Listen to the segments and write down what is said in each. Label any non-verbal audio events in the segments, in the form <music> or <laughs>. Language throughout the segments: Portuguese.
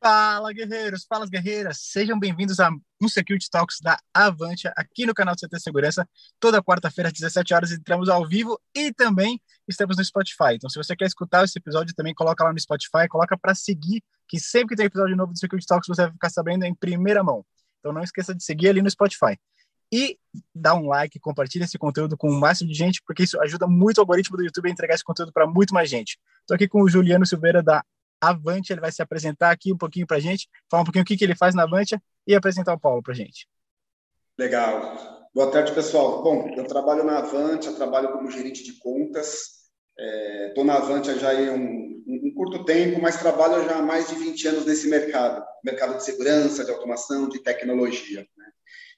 Fala, guerreiros, fala, guerreiras. Sejam bem-vindos a um Security Talks da Avante, aqui no canal do CT Segurança. Toda quarta-feira, às 17 horas, entramos ao vivo e também estamos no Spotify. Então, se você quer escutar esse episódio, também coloca lá no Spotify, coloca para seguir, que sempre que tem episódio novo do Security Talks, você vai ficar sabendo em primeira mão. Então, não esqueça de seguir ali no Spotify. E dá um like, compartilha esse conteúdo com o máximo de gente, porque isso ajuda muito o algoritmo do YouTube a entregar esse conteúdo para muito mais gente. Estou aqui com o Juliano Silveira da Avante, ele vai se apresentar aqui um pouquinho para a gente, falar um pouquinho o que, que ele faz na Avante e apresentar o Paulo para a gente. Legal. Boa tarde, pessoal. Bom, eu trabalho na Avante, eu trabalho como gerente de contas. Estou é, na Avante já há um, um, curto tempo, mas trabalho já há mais de 20 anos nesse mercado, mercado de segurança, de automação, de tecnologia. Né?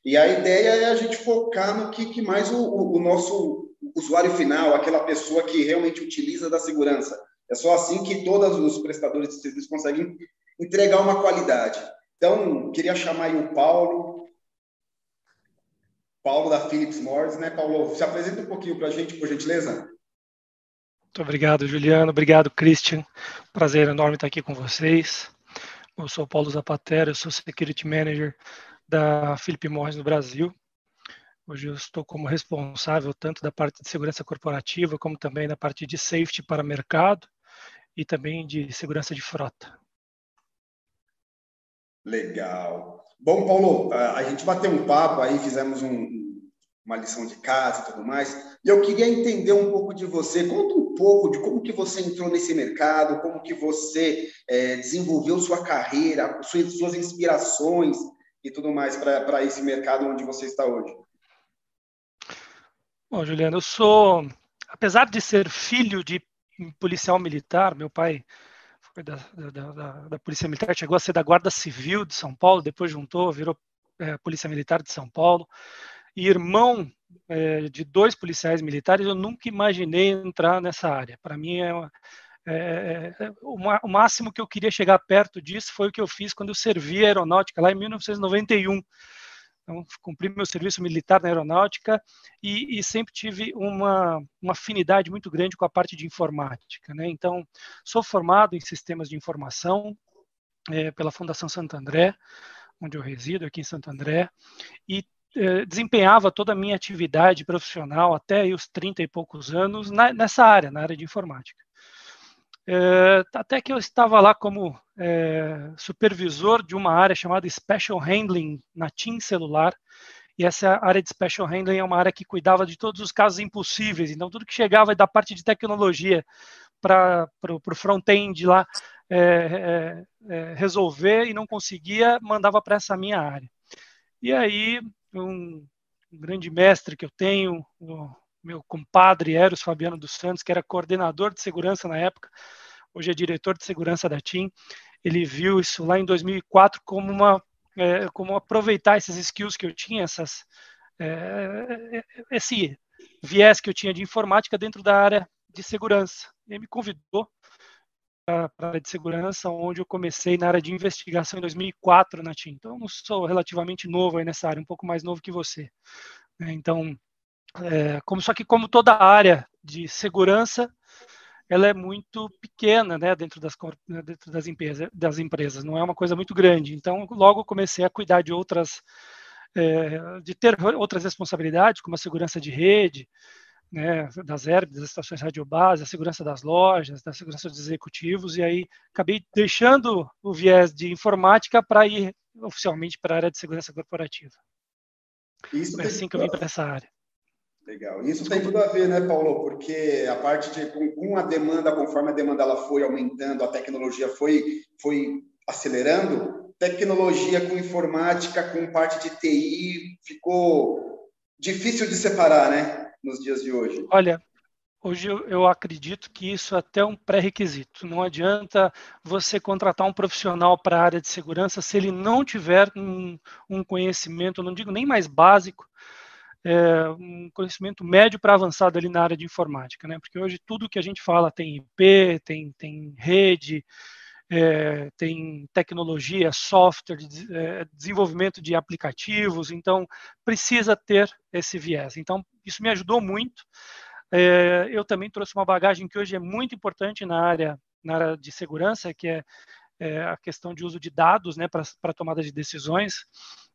E a ideia é a gente focar no que, que mais o, o, o nosso usuário final, aquela pessoa que realmente utiliza da segurança, é só assim que todos os prestadores de serviço conseguem entregar uma qualidade. Então, queria chamar aí o Paulo, Paulo da Philips Morris, né? Paulo, se apresenta um pouquinho para a gente, por gentileza. Muito obrigado, Juliano. Obrigado, Christian. Prazer enorme estar aqui com vocês. Eu sou Paulo Zapatero, eu sou Security Manager da Philip Morris no Brasil. Hoje eu estou como responsável tanto da parte de segurança corporativa como também da parte de safety para mercado e também de segurança de frota. Legal. Bom, Paulo, a gente bateu um papo aí, fizemos um, uma lição de casa e tudo mais, e eu queria entender um pouco de você. Conta um pouco de como que você entrou nesse mercado, como que você é, desenvolveu sua carreira, suas, suas inspirações e tudo mais para esse mercado onde você está hoje. Bom, Juliano, eu sou, apesar de ser filho de policial militar, meu pai foi da, da, da, da, Polícia Militar, chegou a ser da Guarda Civil de São Paulo, depois juntou, virou é, Polícia Militar de São Paulo, e irmão é, de dois policiais militares, eu nunca imaginei entrar nessa área. Para mim, é, uma, é, é, é o, máximo que eu queria chegar perto disso foi o que eu fiz quando eu servi a aeronáutica, lá em 1991. Então, cumpri meu serviço militar na aeronáutica e, e sempre tive uma, uma, afinidade muito grande com a parte de informática. Né? Então, sou formado em sistemas de informação é, pela Fundação Santo André, onde eu resido, aqui em Santo André, e é, desempenhava toda a minha atividade profissional até os 30 e poucos anos na, nessa área, na área de informática. É, até que eu estava lá como é, supervisor de uma área chamada Special Handling na TIM Celular, e essa área de Special Handling é uma área que cuidava de todos os casos impossíveis, então tudo que chegava da parte de tecnologia para o front-end lá é, é, é, resolver e não conseguia, mandava para essa minha área. E aí, um, um grande mestre que eu tenho, o meu compadre Eros Fabiano dos Santos, que era coordenador de segurança na época, hoje é diretor de segurança da TIM, ele viu isso lá em 2004 como uma é, como aproveitar esses skills que eu tinha, essas é, esse viés que eu tinha de informática dentro da área de segurança. Ele me convidou para a área de segurança, onde eu comecei na área de investigação em 2004 na TIM. Então, eu não sou relativamente novo aí nessa área, um pouco mais novo que você. Né? Então, é, como só que como toda área de segurança, ela é muito pequena, né, dentro das né, dentro das empresas, das empresas. Não é uma coisa muito grande. Então, logo comecei a cuidar de outras, é, de ter outras responsabilidades, como a segurança de rede, né, das herbes, das estações radiobase, a segurança das lojas, da segurança dos executivos, e aí acabei deixando o viés de informática para ir oficialmente para a área de segurança corporativa. Isso Foi assim que eu vim para essa área. Legal. Isso tem tudo a ver, né, Paulo? Porque a parte de com, a demanda, conforme a demanda ela foi aumentando, a tecnologia foi foi acelerando, tecnologia com informática, com parte de TI, ficou difícil de separar, né, nos dias de hoje. Olha, hoje eu, eu acredito que isso é até um pré-requisito. Não adianta você contratar um profissional para a área de segurança se ele não tiver um, um conhecimento, não digo nem mais básico, é, um conhecimento médio para avançado ali na área de informática, né? Porque hoje tudo que a gente fala tem IP, tem, tem rede, é, tem tecnologia, software, é, desenvolvimento de aplicativos, então precisa ter esse viés. Então, isso me ajudou muito. É, eu também trouxe uma bagagem que hoje é muito importante na área, na área de segurança, que é é, a questão de uso de dados né, para tomada de decisões,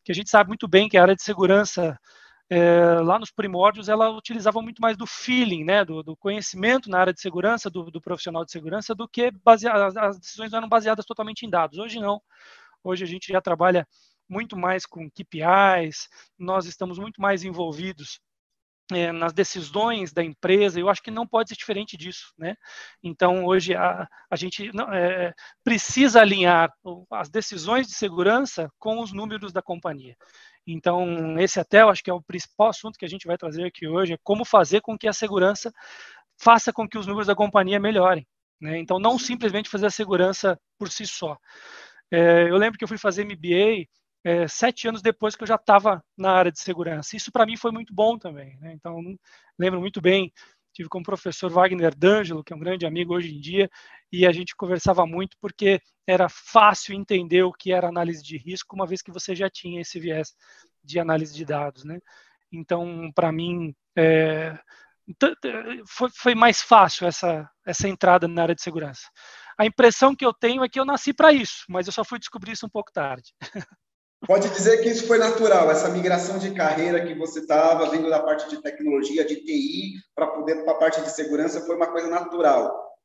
que a gente sabe muito bem que a área de segurança é, lá nos primórdios ela utilizava muito mais do feeling, né, do, do conhecimento na área de segurança, do, do profissional de segurança, do que basear, as decisões eram baseadas totalmente em dados. Hoje não. Hoje a gente já trabalha muito mais com KPIs, nós estamos muito mais envolvidos é, nas decisões da empresa, eu acho que não pode ser diferente disso, né? Então, hoje a, a gente não, é, precisa alinhar as decisões de segurança com os números da companhia. Então, esse até eu acho que é o principal assunto que a gente vai trazer aqui hoje, é como fazer com que a segurança faça com que os números da companhia melhorem. Né? Então, não simplesmente fazer a segurança por si só. É, eu lembro que eu fui fazer MBA é, sete anos depois que eu já estava na área de segurança. Isso para mim foi muito bom também. Né? Então, lembro muito bem, tive como professor Wagner D'Angelo, que é um grande amigo hoje em dia, e a gente conversava muito porque era fácil entender o que era análise de risco, uma vez que você já tinha esse viés de análise de dados. Né? Então, para mim, é, foi, foi, mais fácil essa, essa entrada na área de segurança. A impressão que eu tenho é que eu nasci para isso, mas eu só fui descobrir isso um pouco tarde. <laughs> Pode dizer que isso foi natural, essa migração de carreira que você estava vindo da parte de tecnologia, de TI, para poder para a parte de segurança, foi uma coisa natural.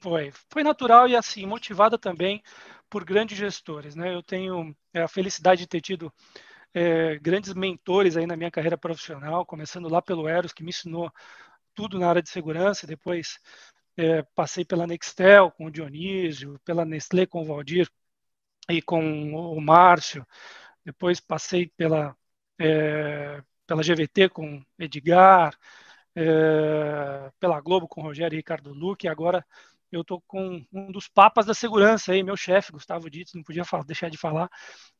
Foi, foi natural e assim motivada também por grandes gestores, né? Eu tenho é, a felicidade de ter tido é, grandes mentores aí na minha carreira profissional, começando lá pelo Eros, que me ensinou tudo na área de segurança, depois é, passei pela Nextel com o Dionísio, pela Nestlé com o Valdir, e com o Márcio, depois passei pela, é, pela GVT com Edgar, é, pela Globo com Rogério e Ricardo Luque, agora eu estou com um dos papas da segurança aí, meu chefe, Gustavo Dito, não podia falar, deixar de falar,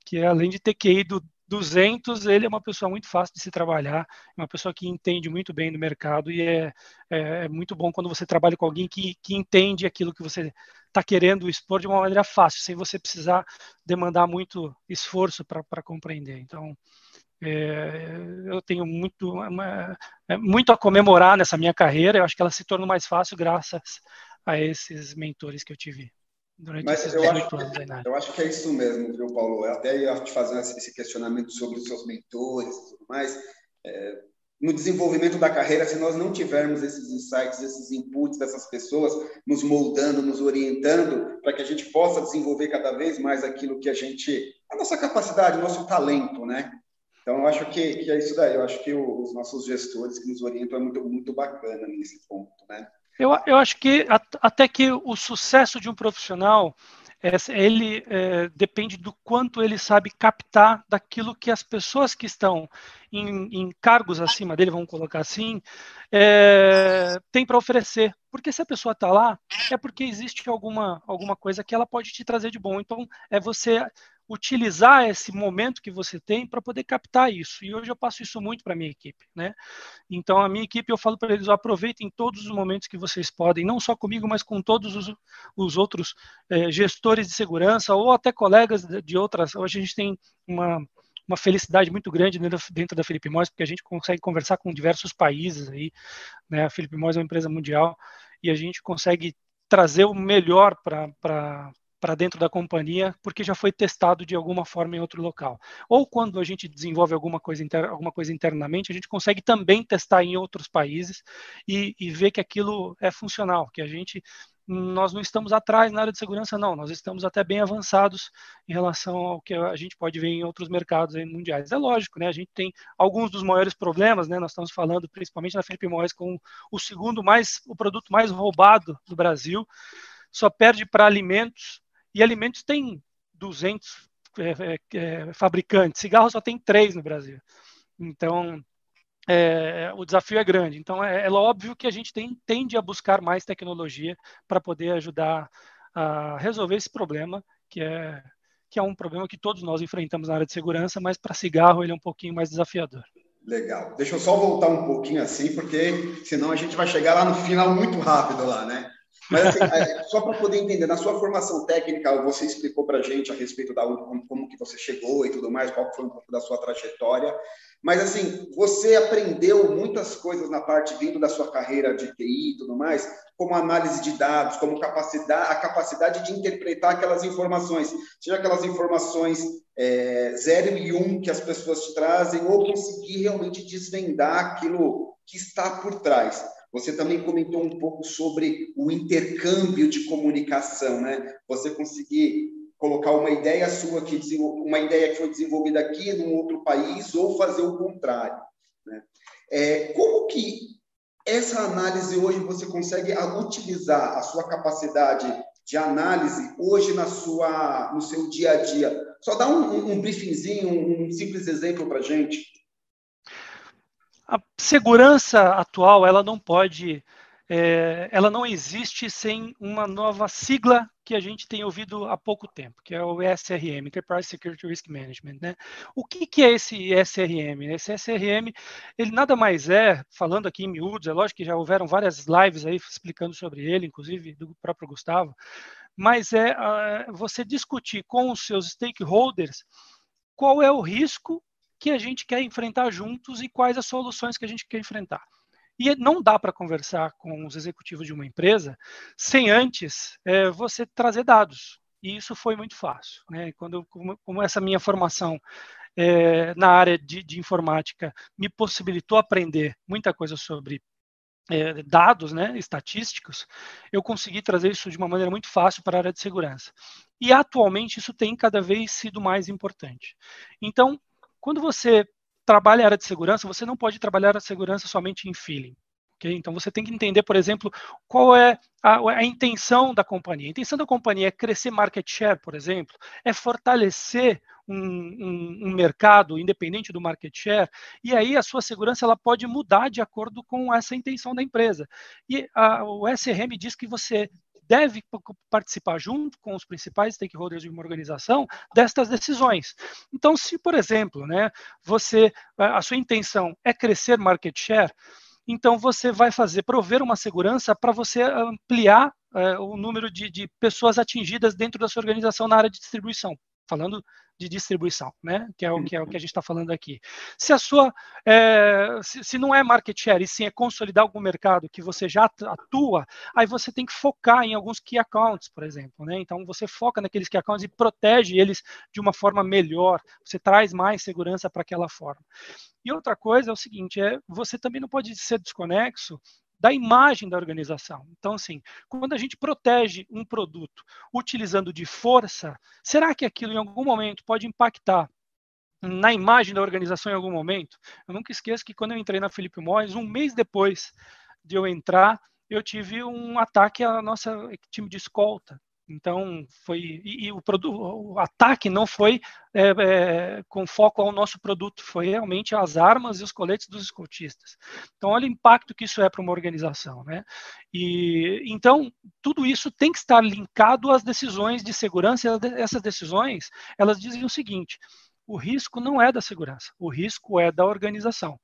que é, além de ter do 200, ele é uma pessoa muito fácil de se trabalhar, é uma pessoa que entende muito bem do mercado e é, é, é muito bom quando você trabalha com alguém que, que entende aquilo que você está querendo expor de uma maneira fácil, sem você precisar demandar muito esforço para compreender. Então, é, eu tenho muito, é, muito a comemorar nessa minha carreira, eu acho que ela se tornou mais fácil graças a esses mentores que eu tive durante Mas esses eu acho, anos aí na Eu acho que é isso mesmo, viu, Paulo? Eu até ia te fazer esse questionamento sobre os seus mentores e tudo mais. É, no desenvolvimento da carreira, se nós não tivermos esses insights, esses inputs dessas pessoas nos moldando, nos orientando, para que a gente possa desenvolver cada vez mais aquilo que a gente, a nossa capacidade, o nosso talento, né? Então, eu acho que, que é isso daí. Eu acho que os nossos gestores que nos orientam é muito, muito bacana nesse ponto, né? Eu, eu acho que até que o sucesso de um profissional é, ele é, depende do quanto ele sabe captar daquilo que as pessoas que estão em, em cargos acima dele, vamos colocar assim, é, têm para oferecer. Porque se a pessoa está lá, é porque existe alguma, alguma coisa que ela pode te trazer de bom. Então, é você utilizar esse momento que você tem para poder captar isso. E hoje eu passo isso muito para a minha equipe, né? Então a minha equipe eu falo para eles, aproveitem todos os momentos que vocês podem, não só comigo, mas com todos os, os outros é, gestores de segurança ou até colegas de, de outras. Hoje a gente tem uma uma felicidade muito grande dentro da Felipe Mois, porque a gente consegue conversar com diversos países aí, né? A Felipe Mois é uma empresa mundial e a gente consegue trazer o melhor para para dentro da companhia porque já foi testado de alguma forma em outro local. Ou quando a gente desenvolve alguma coisa, alguma coisa internamente, a gente consegue também testar em outros países e, e ver que aquilo é funcional, que a gente nós não estamos atrás na área de segurança, não. Nós estamos até bem avançados em relação ao que a gente pode ver em outros mercados mundiais. É lógico, né? A gente tem alguns dos maiores problemas, né? Nós estamos falando principalmente na Felipe Moraes com o segundo mais, o produto mais roubado do Brasil. Só perde para alimentos e alimentos tem 200 é, é, é, fabricantes, cigarro só tem três no Brasil. Então, é, o desafio é grande. Então, é, é, óbvio que a gente tem, tende a buscar mais tecnologia para poder ajudar a resolver esse problema, que é, que é um problema que todos nós enfrentamos na área de segurança, mas para cigarro ele é um pouquinho mais desafiador. Legal. Deixa eu só voltar um pouquinho assim, porque senão a gente vai chegar lá no final muito rápido lá, né? Mas assim, é, só para poder entender, na sua formação técnica, você explicou para a gente a respeito da como, como que você chegou e tudo mais, qual foi um pouco da sua trajetória. Mas assim, você aprendeu muitas coisas na parte vindo da sua carreira de TI e tudo mais, como análise de dados, como capacidade, a capacidade de interpretar aquelas informações, seja aquelas informações é, zero e um que as pessoas te trazem, ou conseguir realmente desvendar aquilo que está por trás. Você também comentou um pouco sobre o intercâmbio de comunicação, né? Você conseguir colocar uma ideia sua que uma ideia que foi desenvolvida aqui num outro país ou fazer o contrário. Né? É, como que essa análise hoje você consegue utilizar a sua capacidade de análise hoje na sua no seu dia a dia? Só dá um, um, briefingzinho, um simples exemplo para gente. A segurança atual ela não pode é, ela não existe sem uma nova sigla que a gente tem ouvido há pouco tempo, que é o SRM, Enterprise Security Risk Management. Né? O que, que é esse SRM? Esse SRM, ele nada mais é, falando aqui em miúdos, é lógico que já houveram várias lives aí explicando sobre ele, inclusive do próprio Gustavo, mas é uh, você discutir com os seus stakeholders qual é o risco que a gente quer enfrentar juntos e quais as soluções que a gente quer enfrentar. E não dá para conversar com os executivos de uma empresa sem antes é, você trazer dados. E isso foi muito fácil. Né? Quando, como, como essa minha formação é, na área de, de, informática me possibilitou aprender muita coisa sobre é, dados né, estatísticos, eu consegui trazer isso de uma maneira muito fácil para a área de segurança. E atualmente isso tem cada vez sido mais importante. Então, quando você trabalha a área de segurança, você não pode trabalhar a segurança somente em feeling. Okay? Então você tem que entender, por exemplo, qual é a, a, intenção da companhia. A intenção da companhia é crescer market share, por exemplo, é fortalecer um, um, um, mercado independente do market share, e aí a sua segurança ela pode mudar de acordo com essa intenção da empresa. E a, o SRM diz que você deve participar junto com os principais stakeholders de uma organização destas decisões. Então, se, por exemplo, né, você a sua intenção é crescer market share, então você vai fazer prover uma segurança para você ampliar é, o número de, de pessoas atingidas dentro da sua organização na área de distribuição falando de distribuição, né? Que é o que, é o que a gente está falando aqui. Se a sua, é, se, se, não é market share e sim é consolidar algum mercado que você já atua, aí você tem que focar em alguns key accounts, por exemplo, né? Então você foca naqueles key accounts e protege eles de uma forma melhor. Você traz mais segurança para aquela forma. E outra coisa é o seguinte, é você também não pode ser desconexo da imagem da organização. Então, assim, quando a gente protege um produto utilizando de força, será que aquilo em algum momento pode impactar na imagem da organização em algum momento? Eu nunca esqueço que quando eu entrei na Felipe Morris, um mês depois de eu entrar, eu tive um ataque à nossa time de escolta. Então, foi. E, e o, o, ataque não foi é, é, com foco ao nosso produto, foi realmente as armas e os coletes dos escoltistas. Então, olha o impacto que isso é para uma organização. Né? E, então, tudo isso tem que estar linkado às decisões de segurança. Essas decisões, elas dizem o seguinte: o risco não é da segurança, o risco é da organização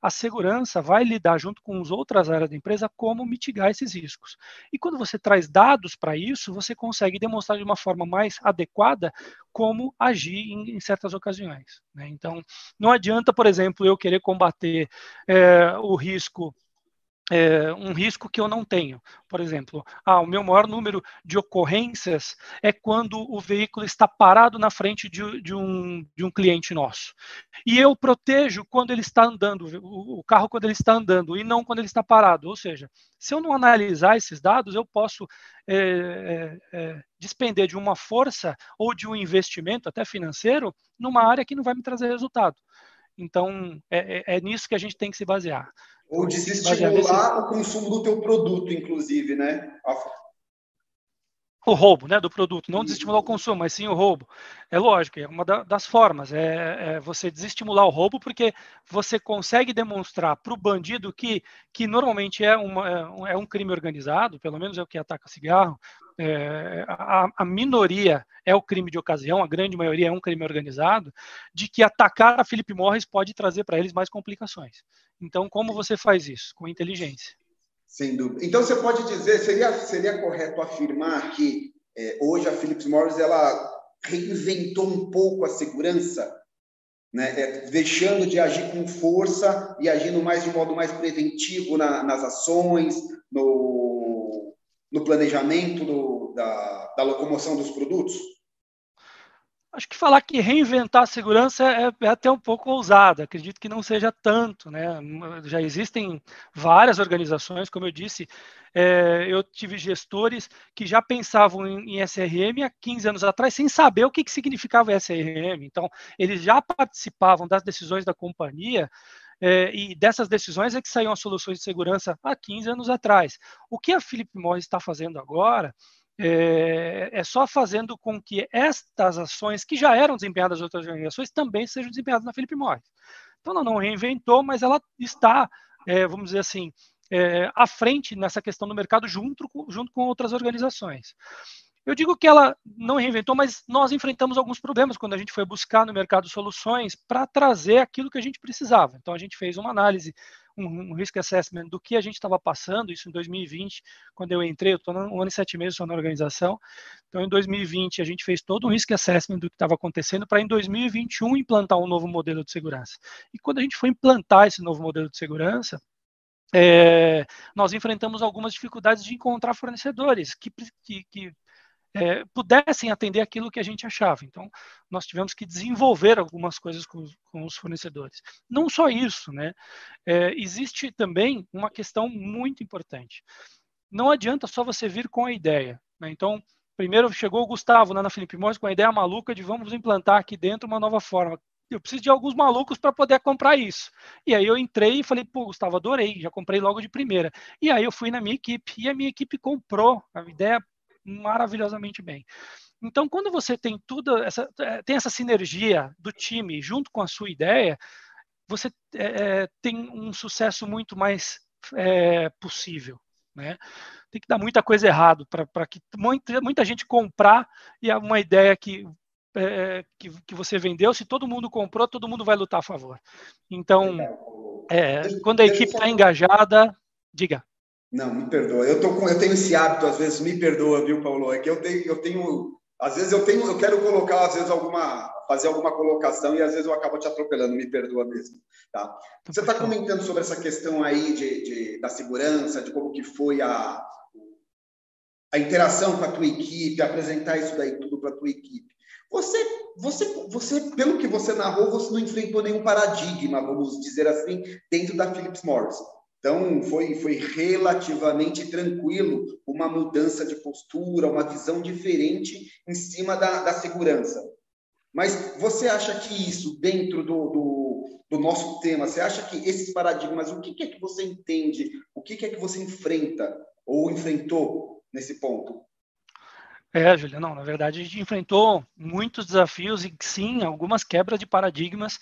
a segurança vai lidar junto com as outras áreas da empresa como mitigar esses riscos. E quando você traz dados para isso, você consegue demonstrar de uma forma mais adequada como agir em, em certas ocasiões. Né? Então, não adianta, por exemplo, eu querer combater é, o risco é, um risco que eu não tenho. Por exemplo, ah, o meu maior número de ocorrências é quando o veículo está parado na frente de, de, um, de um cliente nosso. E eu protejo quando ele está andando, o, carro quando ele está andando, e não quando ele está parado. Ou seja, se eu não analisar esses dados, eu posso é, é despender de uma força ou de um investimento, até financeiro, numa área que não vai me trazer resultado. Então, é, é, é nisso que a gente tem que se basear. Ou desestimular o consumo do teu produto, inclusive, né? O roubo né, do produto, não desestimular o consumo, mas sim o roubo. É lógico, é uma das formas, é, é você desestimular o roubo, porque você consegue demonstrar para o bandido que, que normalmente é, uma, é um crime organizado, pelo menos é o que ataca cigarro, é, a, a, minoria é o crime de ocasião, a grande maioria é um crime organizado, de que atacar a Philip Morris pode trazer para eles mais complicações. Então, como você faz isso? Com inteligência. Sem dúvida. Então, você pode dizer, seria, seria correto afirmar que é, hoje a Philips Morris ela reinventou um pouco a segurança, né? É, deixando de agir com força e agindo mais de modo mais preventivo na, nas ações, no, no planejamento do, da, da locomoção dos produtos? Acho que falar que reinventar a segurança é, é, até um pouco ousado, acredito que não seja tanto, né? Já existem várias organizações, como eu disse, é, eu tive gestores que já pensavam em, em, SRM há 15 anos atrás, sem saber o que, que significava SRM. Então, eles já participavam das decisões da companhia é, e dessas decisões é que saíam as soluções de segurança há 15 anos atrás. O que a Philip Morris está fazendo agora é, é, só fazendo com que estas ações, que já eram desempenhadas em outras organizações, também sejam desempenhadas na Felipe Morris. Então, ela não reinventou, mas ela está, é, vamos dizer assim, é, à frente nessa questão do mercado junto, junto com outras organizações. Eu digo que ela não reinventou, mas nós enfrentamos alguns problemas quando a gente foi buscar no mercado soluções para trazer aquilo que a gente precisava. Então, a gente fez uma análise um, risk assessment do que a gente estava passando, isso em 2020, quando eu entrei, eu estou um ano e sete meses na organização. Então, em 2020, a gente fez todo um risk assessment do que estava acontecendo para em 2021 implantar um novo modelo de segurança. E quando a gente foi implantar esse novo modelo de segurança, é, nós enfrentamos algumas dificuldades de encontrar fornecedores que, que, que é, pudessem atender aquilo que a gente achava. Então, nós tivemos que desenvolver algumas coisas com, com os fornecedores. Não só isso, né? É, existe também uma questão muito importante. Não adianta só você vir com a ideia. Né? Então, primeiro chegou o Gustavo na Felipe Morris com a ideia maluca de vamos implantar aqui dentro uma nova forma. Eu preciso de alguns malucos para poder comprar isso. E aí eu entrei e falei, pô, Gustavo, adorei, já comprei logo de primeira. E aí eu fui na minha equipe e a minha equipe comprou a ideia maravilhosamente bem. Então, quando você tem tudo essa, é, tem essa sinergia do time junto com a sua ideia, você é, é, tem um sucesso muito mais é, possível. Né? Tem que dar muita coisa errado para que muita, muita gente comprar e é uma ideia que, é, que, que, você vendeu, se todo mundo comprou, todo mundo vai lutar a favor. Então, quando a equipe está engajada, diga. Não, me perdoa. Eu, tô com, eu tenho esse hábito, às vezes, me perdoa, viu, Paulo? É que eu tenho, eu tenho. Às vezes eu tenho, eu quero colocar, às vezes, alguma. fazer alguma colocação e às vezes eu acabo te atropelando, me perdoa mesmo. Tá? tá Você está comentando sobre essa questão aí de, de, da segurança, de como que foi a, a interação com a tua equipe, apresentar isso daí tudo para a tua equipe. Você, você, você, pelo que você narrou, você não enfrentou nenhum paradigma, vamos dizer assim, dentro da Philips Morris. Então, foi, foi relativamente tranquilo uma mudança de postura, uma visão diferente em cima da, da segurança. Mas você acha que isso, dentro do, do, do, nosso tema, você acha que esses paradigmas, o que, que é que você entende, o que, que é que você enfrenta ou enfrentou nesse ponto? É, Julia, não, na verdade a gente enfrentou muitos desafios e sim, algumas quebras de paradigmas,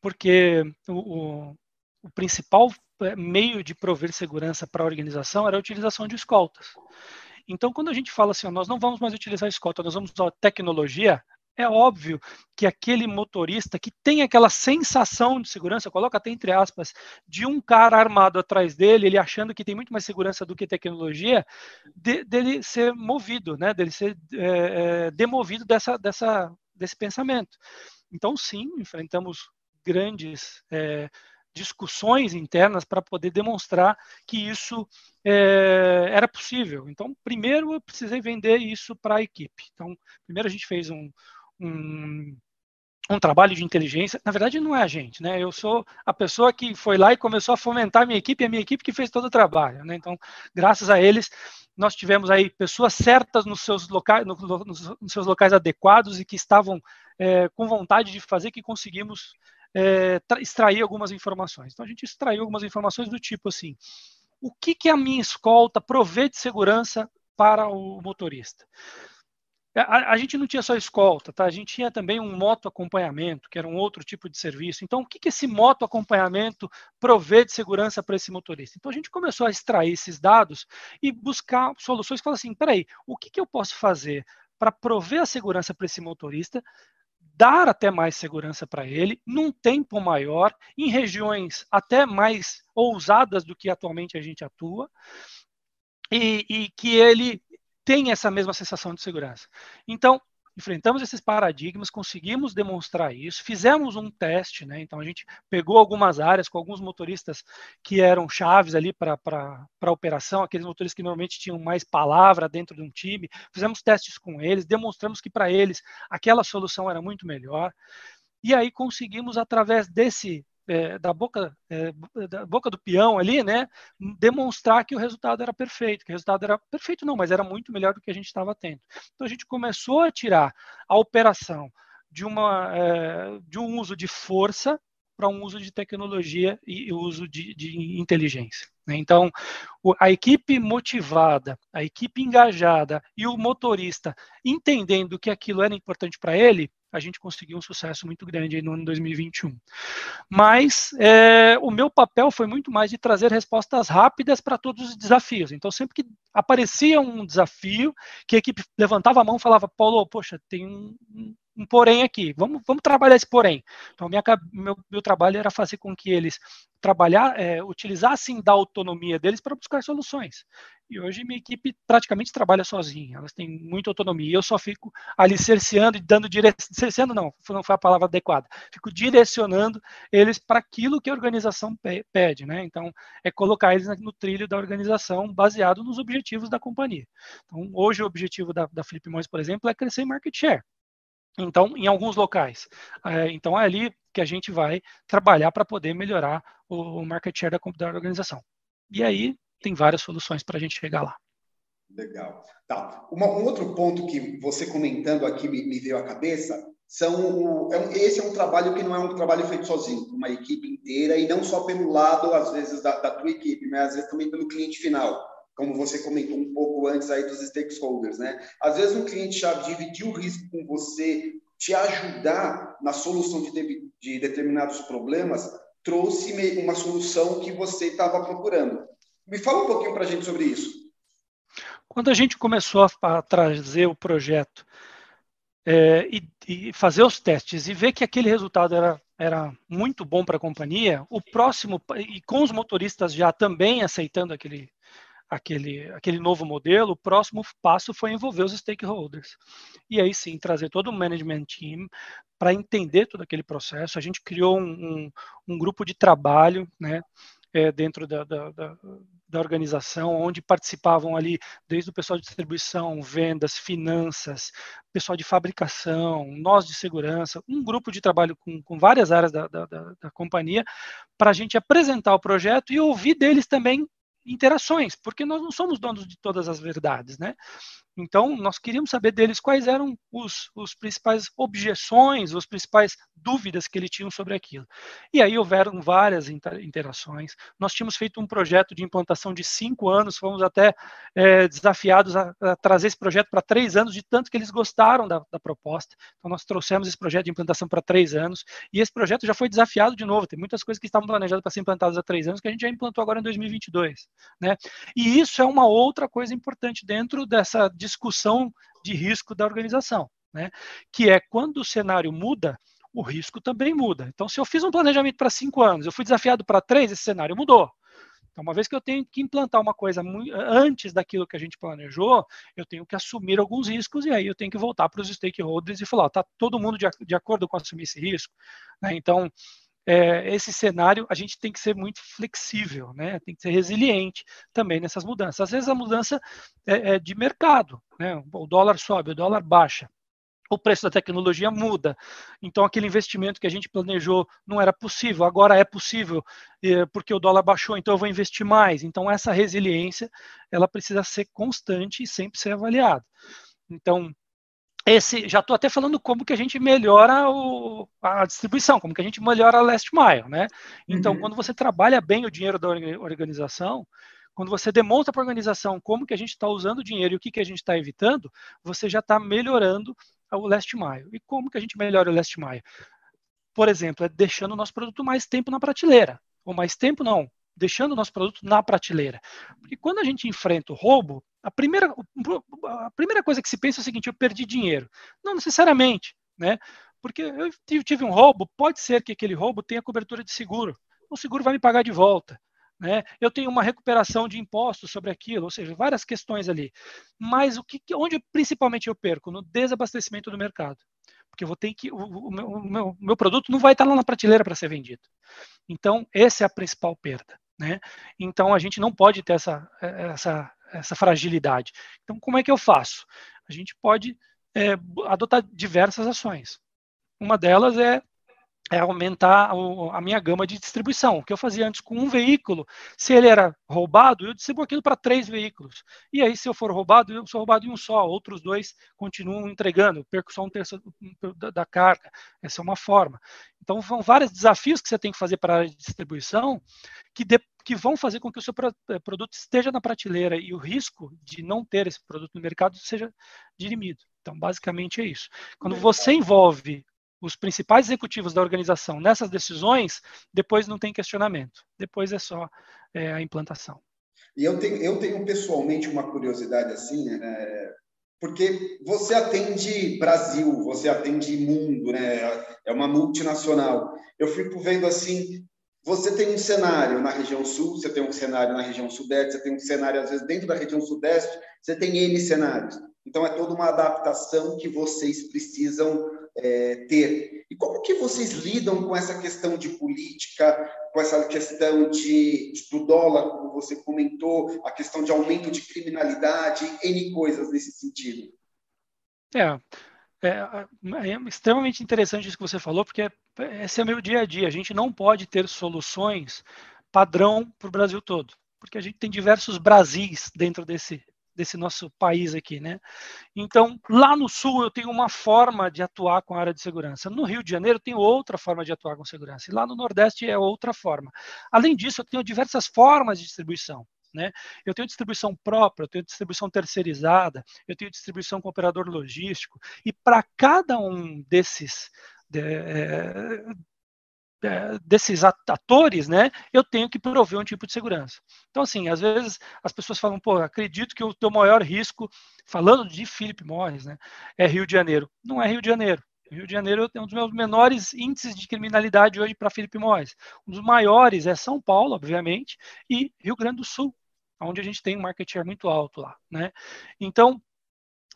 porque o, o, o principal meio de prover segurança para a organização era a utilização de escoltas. Então, quando a gente fala assim, nós não vamos mais utilizar escolta, nós vamos usar tecnologia, é óbvio que aquele motorista que tem aquela sensação de segurança, coloca até entre aspas, de um cara armado atrás dele, ele achando que tem muito mais segurança do que tecnologia, de, dele ser movido, né, dele ser é, é, demovido dessa, dessa, desse pensamento. Então, sim, enfrentamos grandes é, discussões internas para poder demonstrar que isso é, era possível. Então, primeiro eu precisei vender isso para a equipe. Então, primeiro a gente fez um, um, um, trabalho de inteligência. Na verdade, não é a gente, né? Eu sou a pessoa que foi lá e começou a fomentar a minha equipe, e a minha equipe que fez todo o trabalho, né? Então, graças a eles, nós tivemos aí pessoas certas nos seus locais, no, nos, nos seus locais adequados e que estavam é, com vontade de fazer que conseguimos é, extrair algumas informações. Então a gente extraiu algumas informações do tipo assim: o que, que a minha escolta provê de segurança para o motorista? A, a, gente não tinha só escolta, tá? A gente tinha também um moto acompanhamento, que era um outro tipo de serviço. Então, o que, que esse moto acompanhamento provê de segurança para esse motorista? Então, a gente começou a extrair esses dados e buscar soluções que falam assim: peraí, o que, que eu posso fazer para prover a segurança para esse motorista dar até mais segurança para ele, num tempo maior, em regiões até mais ousadas do que atualmente a gente atua, e, e que ele tenha essa mesma sensação de segurança. Então, enfrentamos esses paradigmas, conseguimos demonstrar isso, fizemos um teste, né? Então a gente pegou algumas áreas com alguns motoristas que eram chaves ali para a operação, aqueles motoristas que normalmente tinham mais palavra dentro de um time, fizemos testes com eles, demonstramos que para eles aquela solução era muito melhor. E aí conseguimos, através desse é, da boca é, da boca do peão ali, né, demonstrar que o resultado era perfeito, que o resultado era perfeito não, mas era muito melhor do que a gente estava tendo. Então a gente começou a tirar a operação de uma é, de um uso de força para um uso de tecnologia e uso de, de inteligência. Né? Então, a equipe motivada, a equipe engajada e o motorista entendendo que aquilo era importante para ele, a gente conseguiu um sucesso muito grande no ano 2021. Mas é, o meu papel foi muito mais de trazer respostas rápidas para todos os desafios. Então, sempre que aparecia um desafio, que a equipe levantava a mão e falava, Paulo, poxa, tem um, um porém aqui, vamos, vamos trabalhar esse porém. Então, minha, meu, meu trabalho era fazer com que eles trabalhar, é, utilizassem da autonomia deles para buscar soluções. E hoje minha equipe praticamente trabalha sozinha, elas têm muita autonomia. Eu só fico ali cerceando e dando direção, cerceando não, não foi a palavra adequada. Fico direcionando eles para aquilo que a organização pede, né? Então, é colocar eles no trilho da organização baseado nos objetivos da companhia. Então, hoje o objetivo da, da Flip por exemplo, é crescer em market share. Então, em alguns locais. É, então, é ali que a gente vai trabalhar para poder melhorar o, market share da, da organização. E aí, tem várias soluções para a gente chegar lá. Legal. Tá. Uma, um outro ponto que você comentando aqui me, me veio à cabeça são é esse é um trabalho que não é um trabalho feito sozinho, uma equipe inteira e não só pelo lado às vezes da, da tua equipe, mas às vezes também pelo cliente final como você comentou um pouco antes aí dos stakeholders, né? Às vezes um cliente-chave dividir o risco com você, te ajudar na solução de, de determinados problemas, trouxe uma solução que você estava procurando. Me fala um pouquinho para a gente sobre isso. Quando a gente começou a, trazer o projeto é, e, e, fazer os testes e ver que aquele resultado era, era muito bom para a companhia, o próximo, e com os motoristas já também aceitando aquele, aquele, aquele novo modelo, o próximo passo foi envolver os stakeholders. E aí sim, trazer todo o management team para entender todo aquele processo. A gente criou um, um, um grupo de trabalho, né, é, dentro da, da, da, da, organização, onde participavam ali desde o pessoal de distribuição, vendas, finanças, pessoal de fabricação, nós de segurança, um grupo de trabalho com, com várias áreas da, da companhia, para a gente apresentar o projeto e ouvir deles também interações, porque nós não somos donos de todas as verdades, né? Então, nós queríamos saber deles quais eram os, os principais objeções, as principais dúvidas que ele tinham sobre aquilo. E aí houveram várias interações. Nós tínhamos feito um projeto de implantação de cinco anos, fomos até é, desafiados a, a, trazer esse projeto para três anos, de tanto que eles gostaram da, da proposta. Então, nós trouxemos esse projeto de implantação para três anos, e esse projeto já foi desafiado de novo. Tem muitas coisas que estavam planejadas para ser implantadas há três anos que a gente já implantou agora em 2022. Né? E isso é uma outra coisa importante dentro dessa discussão de risco da organização, né? que é quando o cenário muda, o risco também muda. Então, se eu fiz um planejamento para cinco anos, eu fui desafiado para três, esse cenário mudou. Então, uma vez que eu tenho que implantar uma coisa antes daquilo que a gente planejou, eu tenho que assumir alguns riscos e aí eu tenho que voltar para os stakeholders e falar: está todo mundo de, de, acordo com assumir esse risco? Né? Então, é, esse cenário a gente tem que ser muito flexível, né? tem que ser resiliente também nessas mudanças. Às vezes a mudança é, é de mercado, né? o dólar sobe, o dólar baixa, o preço da tecnologia muda. Então, aquele investimento que a gente planejou não era possível, agora é possível, é, porque o dólar baixou, então eu vou investir mais. Então, essa resiliência, ela precisa ser constante e sempre ser avaliada. Então, esse, já estou até falando como que a gente melhora o, a distribuição, como que a gente melhora a last mile, né? Então, uhum. quando você trabalha bem o dinheiro da organização, quando você demonstra para a organização como que a gente está usando o dinheiro e o que, que a gente está evitando, você já está melhorando o last mile. E como que a gente melhora o last mile? Por exemplo, é deixando o nosso produto mais tempo na prateleira. Ou mais tempo não, deixando o nosso produto na prateleira. Porque quando a gente enfrenta o roubo, a primeira, a primeira coisa que se pensa é o seguinte: eu perdi dinheiro. Não necessariamente, né? Porque eu tive um roubo, pode ser que aquele roubo tenha cobertura de seguro. O seguro vai me pagar de volta. Né? Eu tenho uma recuperação de impostos sobre aquilo, ou seja, várias questões ali. Mas o que, onde principalmente eu perco? No desabastecimento do mercado. Porque vou ter que. O, o, meu, o meu, meu, produto não vai estar lá na prateleira para ser vendido. Então, essa é a principal perda. Né? Então, a gente não pode ter essa, essa, essa fragilidade. Então, como é que eu faço? A gente pode é, adotar diversas ações. Uma delas é é aumentar a minha gama de distribuição. O que eu fazia antes com um veículo, se ele era roubado, eu distribuo aquilo para três veículos. E aí, se eu for roubado, eu sou roubado em um só, outros dois continuam entregando, perco só um terço da, da carga. Essa é uma forma. Então, são vários desafios que você tem que fazer para a área de distribuição que, de, que vão fazer com que o seu eh, produto esteja na prateleira e o risco de não ter esse produto no mercado seja dirimido. Então, basicamente é isso. Quando você envolve os principais executivos da organização nessas decisões, depois não tem questionamento. Depois é só é, a implantação. E eu tenho, eu tenho pessoalmente uma curiosidade assim, né? porque você atende Brasil, você atende mundo, né? É uma multinacional. Eu fico vendo assim, você tem um cenário na região sul, você tem um cenário na região sudeste, você tem um cenário às vezes dentro da região sudeste, você tem N cenários. Então é toda uma adaptação que vocês precisam é, ter. E como que vocês lidam com essa questão de política, com essa questão de, de, do dólar, como você comentou, a questão de aumento de criminalidade, N coisas nesse sentido? É, é, é, extremamente interessante isso que você falou, porque esse é meu dia a dia. A gente não pode ter soluções padrão para o Brasil todo, porque a gente tem diversos Brasis dentro desse, desse nosso país aqui, né? Então, lá no sul eu tenho uma forma de atuar com a área de segurança. No Rio de Janeiro eu tenho outra forma de atuar com segurança. E lá no Nordeste é outra forma. Além disso, eu tenho diversas formas de distribuição. Né? Eu tenho distribuição própria, eu tenho distribuição terceirizada, eu tenho distribuição com operador logístico, e para cada um desses de, é, desses atores, né, eu tenho que prover um tipo de segurança. Então, assim, às vezes as pessoas falam, pô, acredito que o teu maior risco, falando de Philip Morris, né, é Rio de Janeiro. Não é Rio de Janeiro. Rio de Janeiro é um dos meus menores índices de criminalidade hoje para Felipe Morris. Um dos maiores é São Paulo, obviamente, e Rio Grande do Sul, onde a gente tem um market share muito alto lá, né? Então,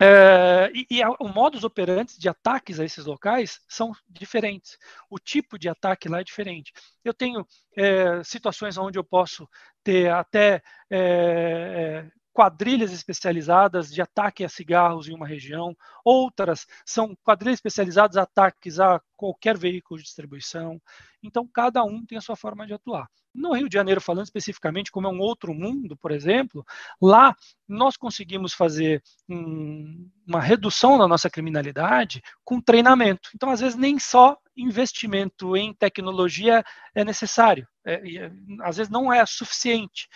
é, e, e o modus operandi de ataques a esses locais são diferentes. O tipo de ataque lá é diferente. Eu tenho é, situações onde eu posso ter até é, quadrilhas especializadas de ataque a cigarros em uma região, outras são quadrilhas especializadas a ataques a qualquer veículo de distribuição. Então, cada um tem a sua forma de atuar. No Rio de Janeiro, falando especificamente, como é um outro mundo, por exemplo, lá nós conseguimos fazer um, uma redução da nossa criminalidade com treinamento. Então, às vezes, nem só investimento em tecnologia é necessário, é, é, às vezes não é suficiente.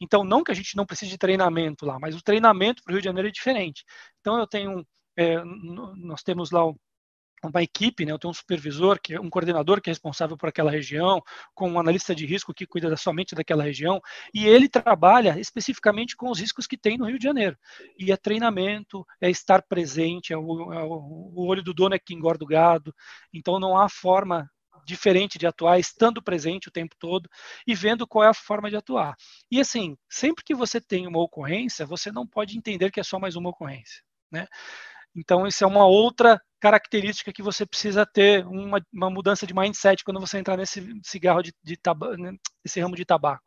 Então, não que a gente não precise de treinamento lá, mas o treinamento para o Rio de Janeiro é diferente. Então, eu tenho, é, nós temos lá uma equipe, né? eu tenho um supervisor, que é um coordenador que é responsável por aquela região, com um analista de risco que cuida somente daquela região, e ele trabalha especificamente com os riscos que tem no Rio de Janeiro. E é treinamento, é estar presente, é o, é o, olho do dono é que engorda o gado, então não há forma diferente de atuar, estando presente o tempo todo e vendo qual é a forma de atuar. E assim, sempre que você tem uma ocorrência, você não pode entender que é só mais uma ocorrência, né? Então, isso é uma outra característica que você precisa ter uma, uma mudança de mindset quando você entrar nesse cigarro de, de tabaco, nesse ramo de tabaco.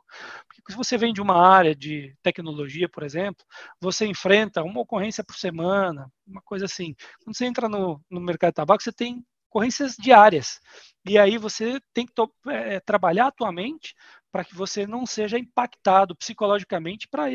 Porque se você vem de uma área de tecnologia, por exemplo, você enfrenta uma ocorrência por semana, uma coisa assim. Quando você entra no, no mercado de tabaco, você tem ocorrências diárias. E aí você tem que é, trabalhar atualmente para que você não seja impactado psicologicamente para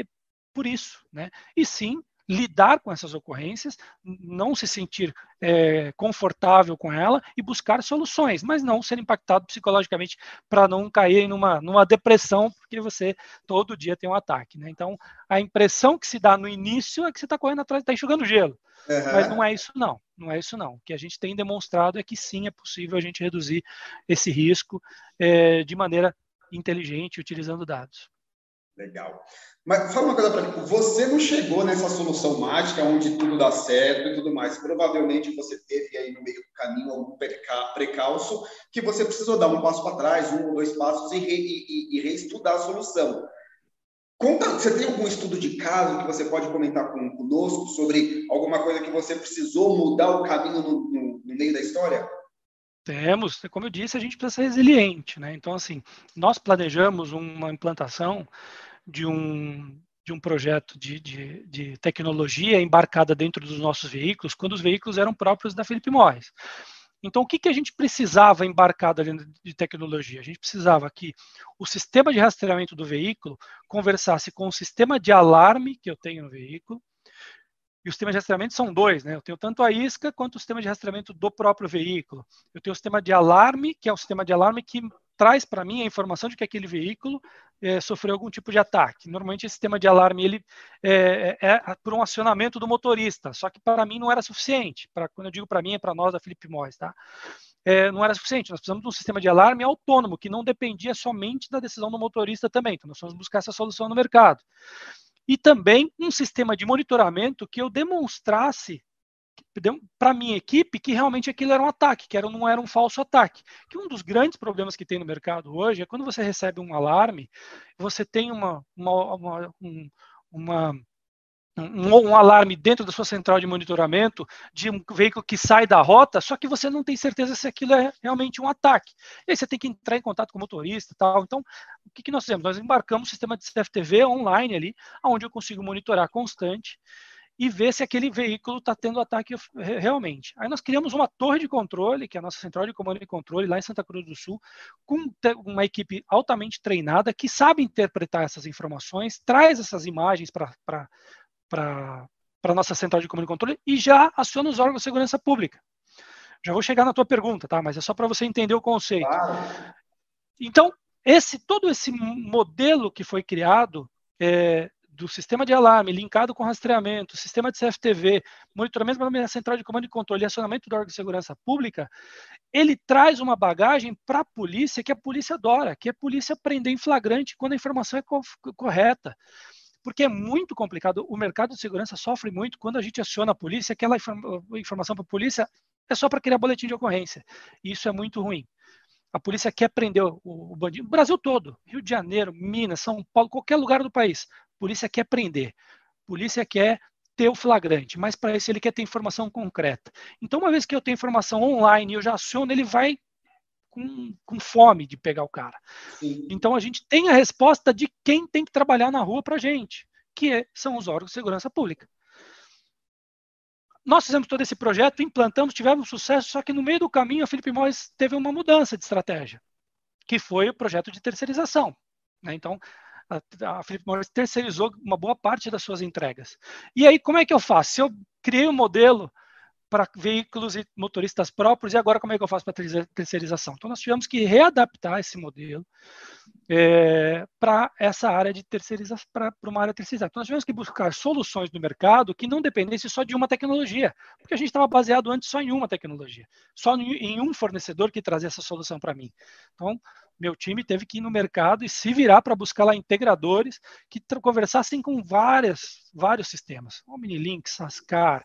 por isso, né? E sim lidar com essas ocorrências, não se sentir é, confortável com ela e buscar soluções, mas não ser impactado psicologicamente para não cair numa, numa depressão, porque você todo dia tem um ataque. Né? Então, a impressão que se dá no início é que você está correndo atrás, está enxugando gelo. Uhum. Mas não é isso não, não é isso não. O que a gente tem demonstrado é que sim, é possível a gente reduzir esse risco é, de maneira inteligente, utilizando dados. Legal. Mas fala uma coisa para mim, você não chegou nessa solução mágica onde tudo dá certo e tudo mais. Provavelmente você teve aí no meio do caminho, algum precalço, que você precisou dar um passo para trás, um ou dois passos e, re, e, e reestudar a solução. Conta, você tem algum estudo de caso que você pode comentar com, conosco sobre alguma coisa que você precisou mudar o caminho no, no, no meio da história? Temos, como eu disse, a gente precisa ser resiliente, né? Então, assim, nós planejamos uma implantação de um, de um projeto de, de, de, tecnologia embarcada dentro dos nossos veículos, quando os veículos eram próprios da Felipe Morris. Então, o que, que a gente precisava embarcado ali de tecnologia? A gente precisava que o sistema de rastreamento do veículo conversasse com o sistema de alarme que eu tenho no veículo, e os sistemas de rastreamento são dois, né? Eu tenho tanto a isca quanto o sistema de rastreamento do próprio veículo. Eu tenho o sistema de alarme, que é o sistema de alarme que traz para mim a informação de que aquele veículo é, sofreu algum tipo de ataque. Normalmente esse sistema de alarme ele é, é, é por um acionamento do motorista, só que para mim não era suficiente. Para quando eu digo para mim é para nós da Felipe Morris, tá? É, não era suficiente. Nós precisamos de um sistema de alarme autônomo que não dependia somente da decisão do motorista também. Então nós vamos buscar essa solução no mercado e também um sistema de monitoramento que eu demonstrasse para minha equipe que realmente aquilo era um ataque, que era, não era um falso ataque. Que um dos grandes problemas que tem no mercado hoje é quando você recebe um alarme, você tem uma, uma, uma, um, uma um, um, alarme dentro da sua central de monitoramento de um veículo que sai da rota, só que você não tem certeza se aquilo é realmente um ataque. E aí você tem que entrar em contato com o motorista tal. Então, o que, que nós fizemos? Nós embarcamos um sistema de CFTV online ali, onde eu consigo monitorar constante e ver se aquele veículo está tendo ataque realmente. Aí nós criamos uma torre de controle, que é a nossa central de comando e controle, lá em Santa Cruz do Sul, com uma equipe altamente treinada que sabe interpretar essas informações, traz essas imagens para a nossa central de comando e controle e já aciona os órgãos de segurança pública. Já vou chegar na tua pergunta, tá? Mas é só para você entender o conceito. Então, esse todo esse modelo que foi criado é, do sistema de alarme linkado com rastreamento, sistema de CFTV, monitoramento da central de comando e controle e acionamento do órgão de segurança pública, ele traz uma bagagem para a polícia que a polícia adora, que é a polícia prender em flagrante quando a informação é co correta porque é muito complicado. O mercado de segurança sofre muito quando a gente aciona a polícia, aquela informação para a polícia é só para criar boletim de ocorrência. E isso é muito ruim. A polícia quer prender o, o bandido. O Brasil todo, Rio de Janeiro, Minas, São Paulo, qualquer lugar do país. Polícia quer prender. Polícia quer ter o flagrante, mas para isso ele quer ter informação concreta. Então, uma vez que eu tenho informação online e eu já aciono, ele vai com, com fome de pegar o cara. Sim. Então a gente tem a resposta de quem tem que trabalhar na rua para a gente, que é, são os órgãos de segurança pública. Nós fizemos todo esse projeto, implantamos, tivemos sucesso, só que no meio do caminho a Felipe Morris teve uma mudança de estratégia, que foi o projeto de terceirização. Né? Então, a, a Felipe Morris terceirizou uma boa parte das suas entregas. E aí, como é que eu faço? Se eu criei um modelo para veículos e motoristas próprios, e agora como é que eu faço para terceirização? Então, nós tivemos que readaptar esse modelo é, para essa área de terceirização, para uma área terceirizada. Então, nós tivemos que buscar soluções no mercado que não dependessem só de uma tecnologia, porque a gente estava baseado antes só em uma tecnologia, só em um fornecedor que trazia essa solução para mim. Então, meu time teve que ir no mercado e se virar para buscar lá integradores que conversassem com várias, vários sistemas, Omnilink, Sascar,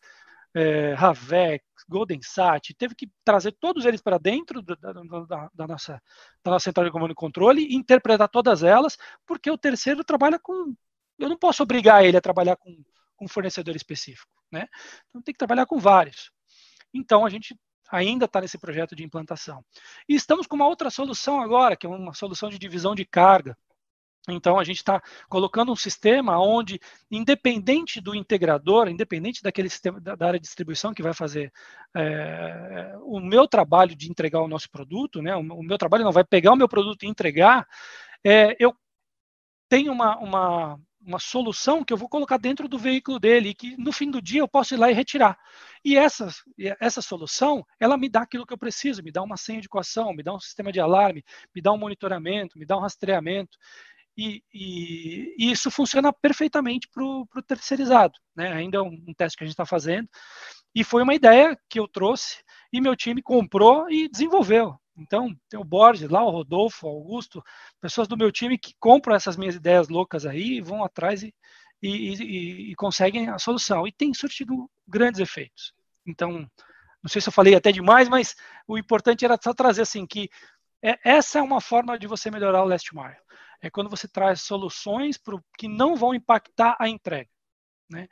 é, Ravec, Golden Sat, teve que trazer todos eles para dentro da, da, da, nossa, da nossa central de comando e controle e interpretar todas elas, porque o terceiro trabalha com. Eu não posso obrigar ele a trabalhar com, com um fornecedor específico, né? Então tem que trabalhar com vários. Então a gente ainda está nesse projeto de implantação. E estamos com uma outra solução agora, que é uma solução de divisão de carga. Então, a gente está colocando um sistema onde, independente do integrador, independente daquele sistema da, área de distribuição que vai fazer é, o meu trabalho de entregar o nosso produto, né, o, meu trabalho não vai pegar o meu produto e entregar, é, eu tenho uma, uma, uma solução que eu vou colocar dentro do veículo dele que no fim do dia eu posso ir lá e retirar. E essa, essa solução, ela me dá aquilo que eu preciso, me dá uma senha de equação, me dá um sistema de alarme, me dá um monitoramento, me dá um rastreamento. E, e, e, isso funciona perfeitamente para o terceirizado. Né? Ainda é um, um teste que a gente está fazendo. E foi uma ideia que eu trouxe e meu time comprou e desenvolveu. Então, tem o Borges lá, o Rodolfo, o Augusto, pessoas do meu time que compram essas minhas ideias loucas aí, vão atrás e, e, e conseguem a solução. E tem surtido grandes efeitos. Então, Não sei se eu falei até demais, mas o importante era só trazer assim que é, essa é uma forma de você melhorar o last mile. É quando você traz soluções pro, que não vão impactar a entrega. Né?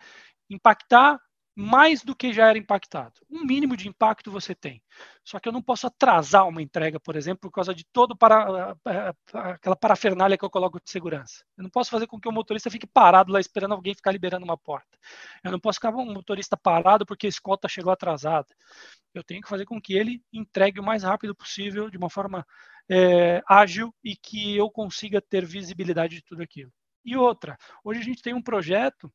Impactar mais do que já era impactado. Um mínimo de impacto você tem. Só que eu não posso atrasar uma entrega, por exemplo, por causa de todo para, aquela parafernália que eu coloco de segurança. Eu não posso fazer com que o motorista fique parado lá esperando alguém ficar liberando uma porta. Eu não posso ficar um motorista parado porque a escolta chegou atrasada. Eu tenho que fazer com que ele entregue o mais rápido possível, de uma forma é, ágil e que eu consiga ter visibilidade de tudo aquilo. E outra, hoje a gente tem um projeto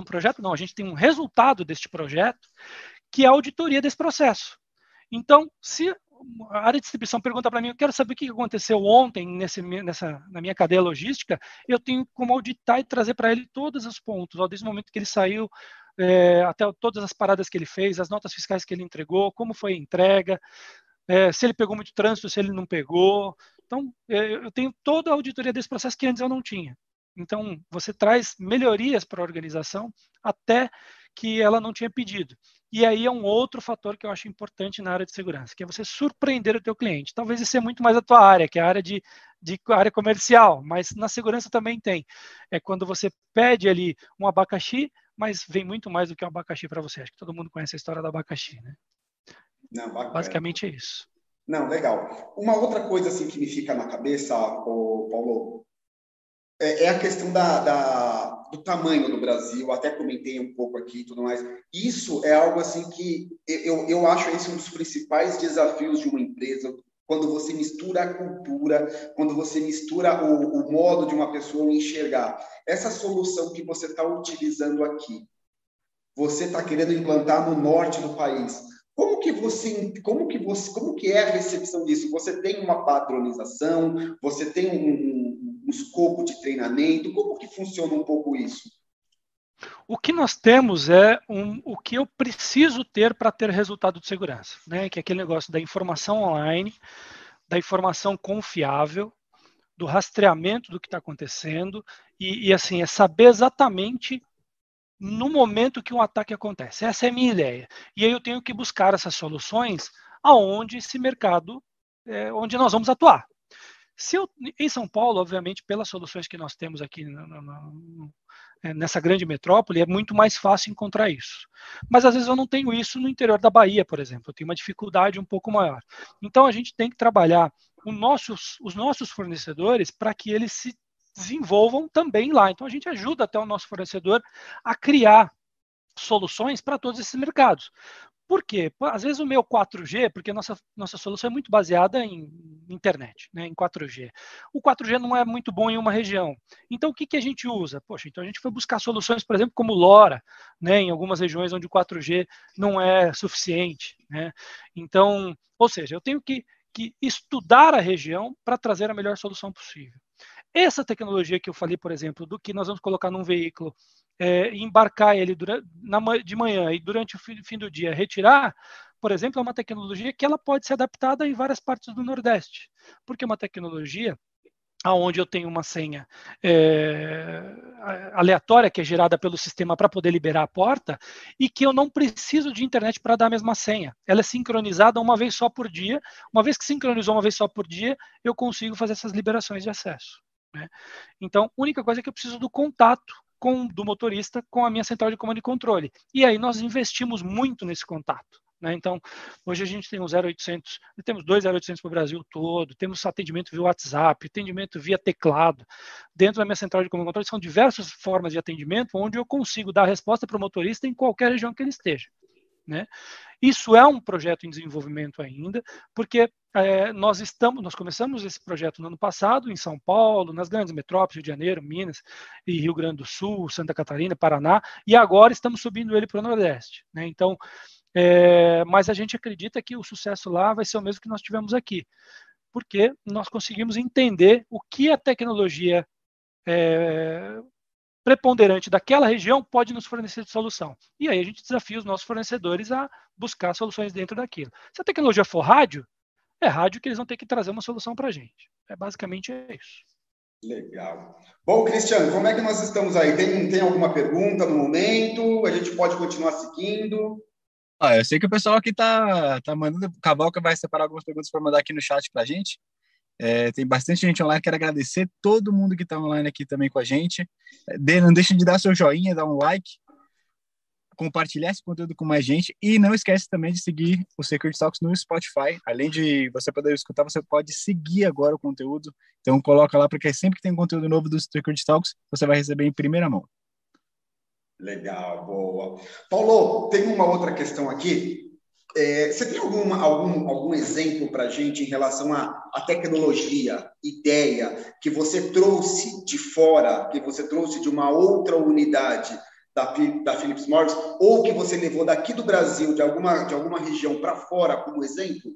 um projeto não, a gente tem um resultado deste projeto, que é a auditoria desse processo. Então, se a área de distribuição pergunta para mim, eu quero saber o que aconteceu ontem nesse, nessa, na minha cadeia logística, eu tenho como auditar e trazer para ele todos os pontos, ó, desde o momento que ele saiu, é, até todas as paradas que ele fez, as notas fiscais que ele entregou, como foi a entrega, é, se ele pegou muito trânsito, se ele não pegou. Então, é, eu tenho toda a auditoria desse processo que antes eu não tinha. Então, você traz melhorias para a organização até que ela não tinha pedido. E aí é um outro fator que eu acho importante na área de segurança, que é você surpreender o teu cliente. Talvez isso é muito mais a tua área, que é a área de, de área comercial, mas na segurança também tem. É quando você pede ali um abacaxi, mas vem muito mais do que um abacaxi para você. Acho que todo mundo conhece a história do abacaxi, né? Não, Basicamente é isso. Não, legal. Uma outra coisa assim que me fica na cabeça, Paulo, é, é, a questão da, da, do tamanho do Brasil, até comentei um pouco aqui e tudo mais. Isso é algo assim que eu, eu acho esse um dos principais desafios de uma empresa, quando você mistura a cultura, quando você mistura o, o modo de uma pessoa enxergar. Essa solução que você está utilizando aqui, você está querendo implantar no norte do país. Como que você, como que você, como que é a recepção disso? Você tem uma padronização? Você tem um, um escopo de treinamento? Como que funciona um pouco isso? O que nós temos é um, o que eu preciso ter para ter resultado de segurança, né? Que é aquele negócio da informação online, da informação confiável, do rastreamento do que está acontecendo e, e, assim é saber exatamente no momento que um ataque acontece. Essa é a minha ideia. E aí eu tenho que buscar essas soluções aonde esse mercado, é, onde nós vamos atuar. Se eu, em São Paulo, obviamente, pelas soluções que nós temos aqui no, no, no, é, nessa grande metrópole, é muito mais fácil encontrar isso. Mas às vezes eu não tenho isso no interior da Bahia, por exemplo. Eu tenho uma dificuldade um pouco maior. Então a gente tem que trabalhar nossos, os nossos fornecedores para que eles se desenvolvam também lá. Então a gente ajuda até o nosso fornecedor a criar soluções para todos esses mercados. Por quê? Às vezes o meu 4G, porque nossa, nossa solução é muito baseada em internet, né, em 4G. O 4G não é muito bom em uma região. Então, o que, que a gente usa? Poxa, então a gente foi buscar soluções, por exemplo, como LoRa, né, em algumas regiões onde o 4G não é suficiente. Né? Então, ou seja, eu tenho que, que estudar a região para trazer a melhor solução possível. Essa tecnologia que eu falei, por exemplo, do que nós vamos colocar num veículo é, embarcar ele durante, na, de manhã e durante o fim do dia retirar, por exemplo, é uma tecnologia que ela pode ser adaptada em várias partes do Nordeste, porque é uma tecnologia aonde eu tenho uma senha é, aleatória que é gerada pelo sistema para poder liberar a porta e que eu não preciso de internet para dar a mesma senha. Ela é sincronizada uma vez só por dia. Uma vez que sincronizou uma vez só por dia, eu consigo fazer essas liberações de acesso. Né? Então, a única coisa é que eu preciso do contato com do motorista com a minha central de comando e controle. E aí nós investimos muito nesse contato. Né? Então, hoje a gente tem um 0800, temos dois 0800 para o Brasil todo, temos atendimento via WhatsApp, atendimento via teclado. Dentro da minha central de comando e controle são diversas formas de atendimento onde eu consigo dar resposta para o motorista em qualquer região que ele esteja. Né? Isso é um projeto em desenvolvimento ainda, porque é, nós estamos, nós começamos esse projeto no ano passado em São Paulo, nas grandes metrópoles, Rio de Janeiro, Minas e Rio Grande do Sul, Santa Catarina, Paraná, e agora estamos subindo ele para o Nordeste. Né? Então, é, mas a gente acredita que o sucesso lá vai ser o mesmo que nós tivemos aqui, porque nós conseguimos entender o que a tecnologia é, preponderante daquela região pode nos fornecer de solução. E aí a gente desafia os nossos fornecedores a buscar soluções dentro daquilo. Se a tecnologia for rádio, é rádio que eles vão ter que trazer uma solução para a gente. É basicamente isso. Legal. Bom, Cristiano, como é que nós estamos aí? Tem, tem alguma pergunta no momento? A gente pode continuar seguindo? Ah, eu sei que o pessoal aqui tá, tá mandando. O Cavalca vai separar algumas perguntas para mandar aqui no chat para a gente. É, tem bastante gente online. Quero agradecer todo mundo que está online aqui também com a gente. É, não deixe de dar seu joinha, dar um like, compartilhar esse conteúdo com mais gente e não esquece também de seguir o Secret Talks no Spotify. Além de você poder escutar, você pode seguir agora o conteúdo. Então coloca lá porque sempre que tem conteúdo novo do Secret Talks, você vai receber em primeira mão. Legal, boa. Paulo, tem uma outra questão aqui. É, você tem alguma, algum, algum exemplo para a gente em relação à, à tecnologia, ideia que você trouxe de fora, que você trouxe de uma outra unidade da, da Philips Morris, ou que você levou daqui do Brasil, de alguma, de alguma região para fora, como exemplo?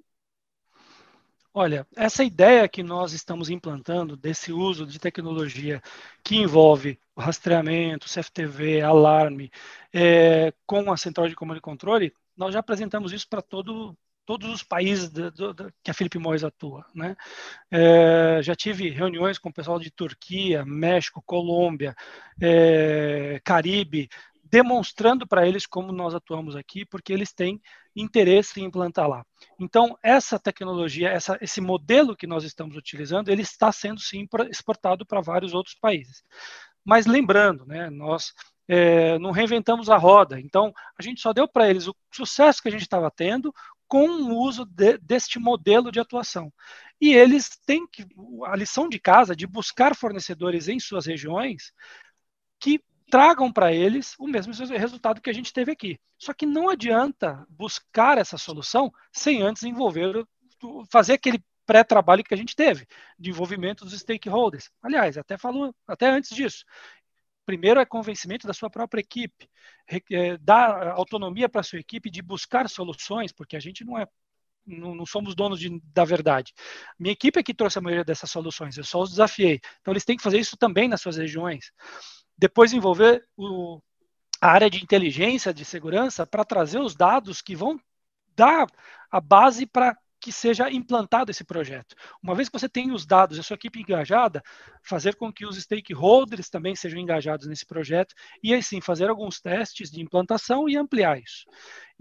Olha, essa ideia que nós estamos implantando desse uso de tecnologia que envolve rastreamento, CFTV, alarme, é, com a central de comando e controle, nós já apresentamos isso para todo, todos os países que a Felipe Mois atua. Né? É, já tive reuniões com o pessoal de Turquia, México, Colômbia, é, Caribe, demonstrando para eles como nós atuamos aqui, porque eles têm interesse em implantar lá. Então, essa tecnologia, essa, esse modelo que nós estamos utilizando, ele está sendo sim exportado para vários outros países. Mas lembrando, né, nós é, não reinventamos a roda, então a gente só deu para eles o sucesso que a gente estava tendo com o uso de, deste modelo de atuação. E eles têm que, a lição de casa de buscar fornecedores em suas regiões que tragam para eles o mesmo resultado que a gente teve aqui. Só que não adianta buscar essa solução sem antes envolver, fazer aquele pré-trabalho que a gente teve, de envolvimento dos stakeholders. Aliás, até falou, até antes disso. Primeiro é convencimento da sua própria equipe, é, dar autonomia para a sua equipe de buscar soluções, porque a gente não é não, não, somos donos de, da verdade. Minha equipe é que trouxe a maioria dessas soluções, eu só os desafiei. Então, eles têm que fazer isso também nas suas regiões. Depois, envolver o, a área de inteligência, de segurança, para trazer os dados que vão dar a base para que seja implantado esse projeto. Uma vez que você tem os dados a sua equipe engajada, fazer com que os stakeholders também sejam engajados nesse projeto e assim fazer alguns testes de implantação e ampliar isso.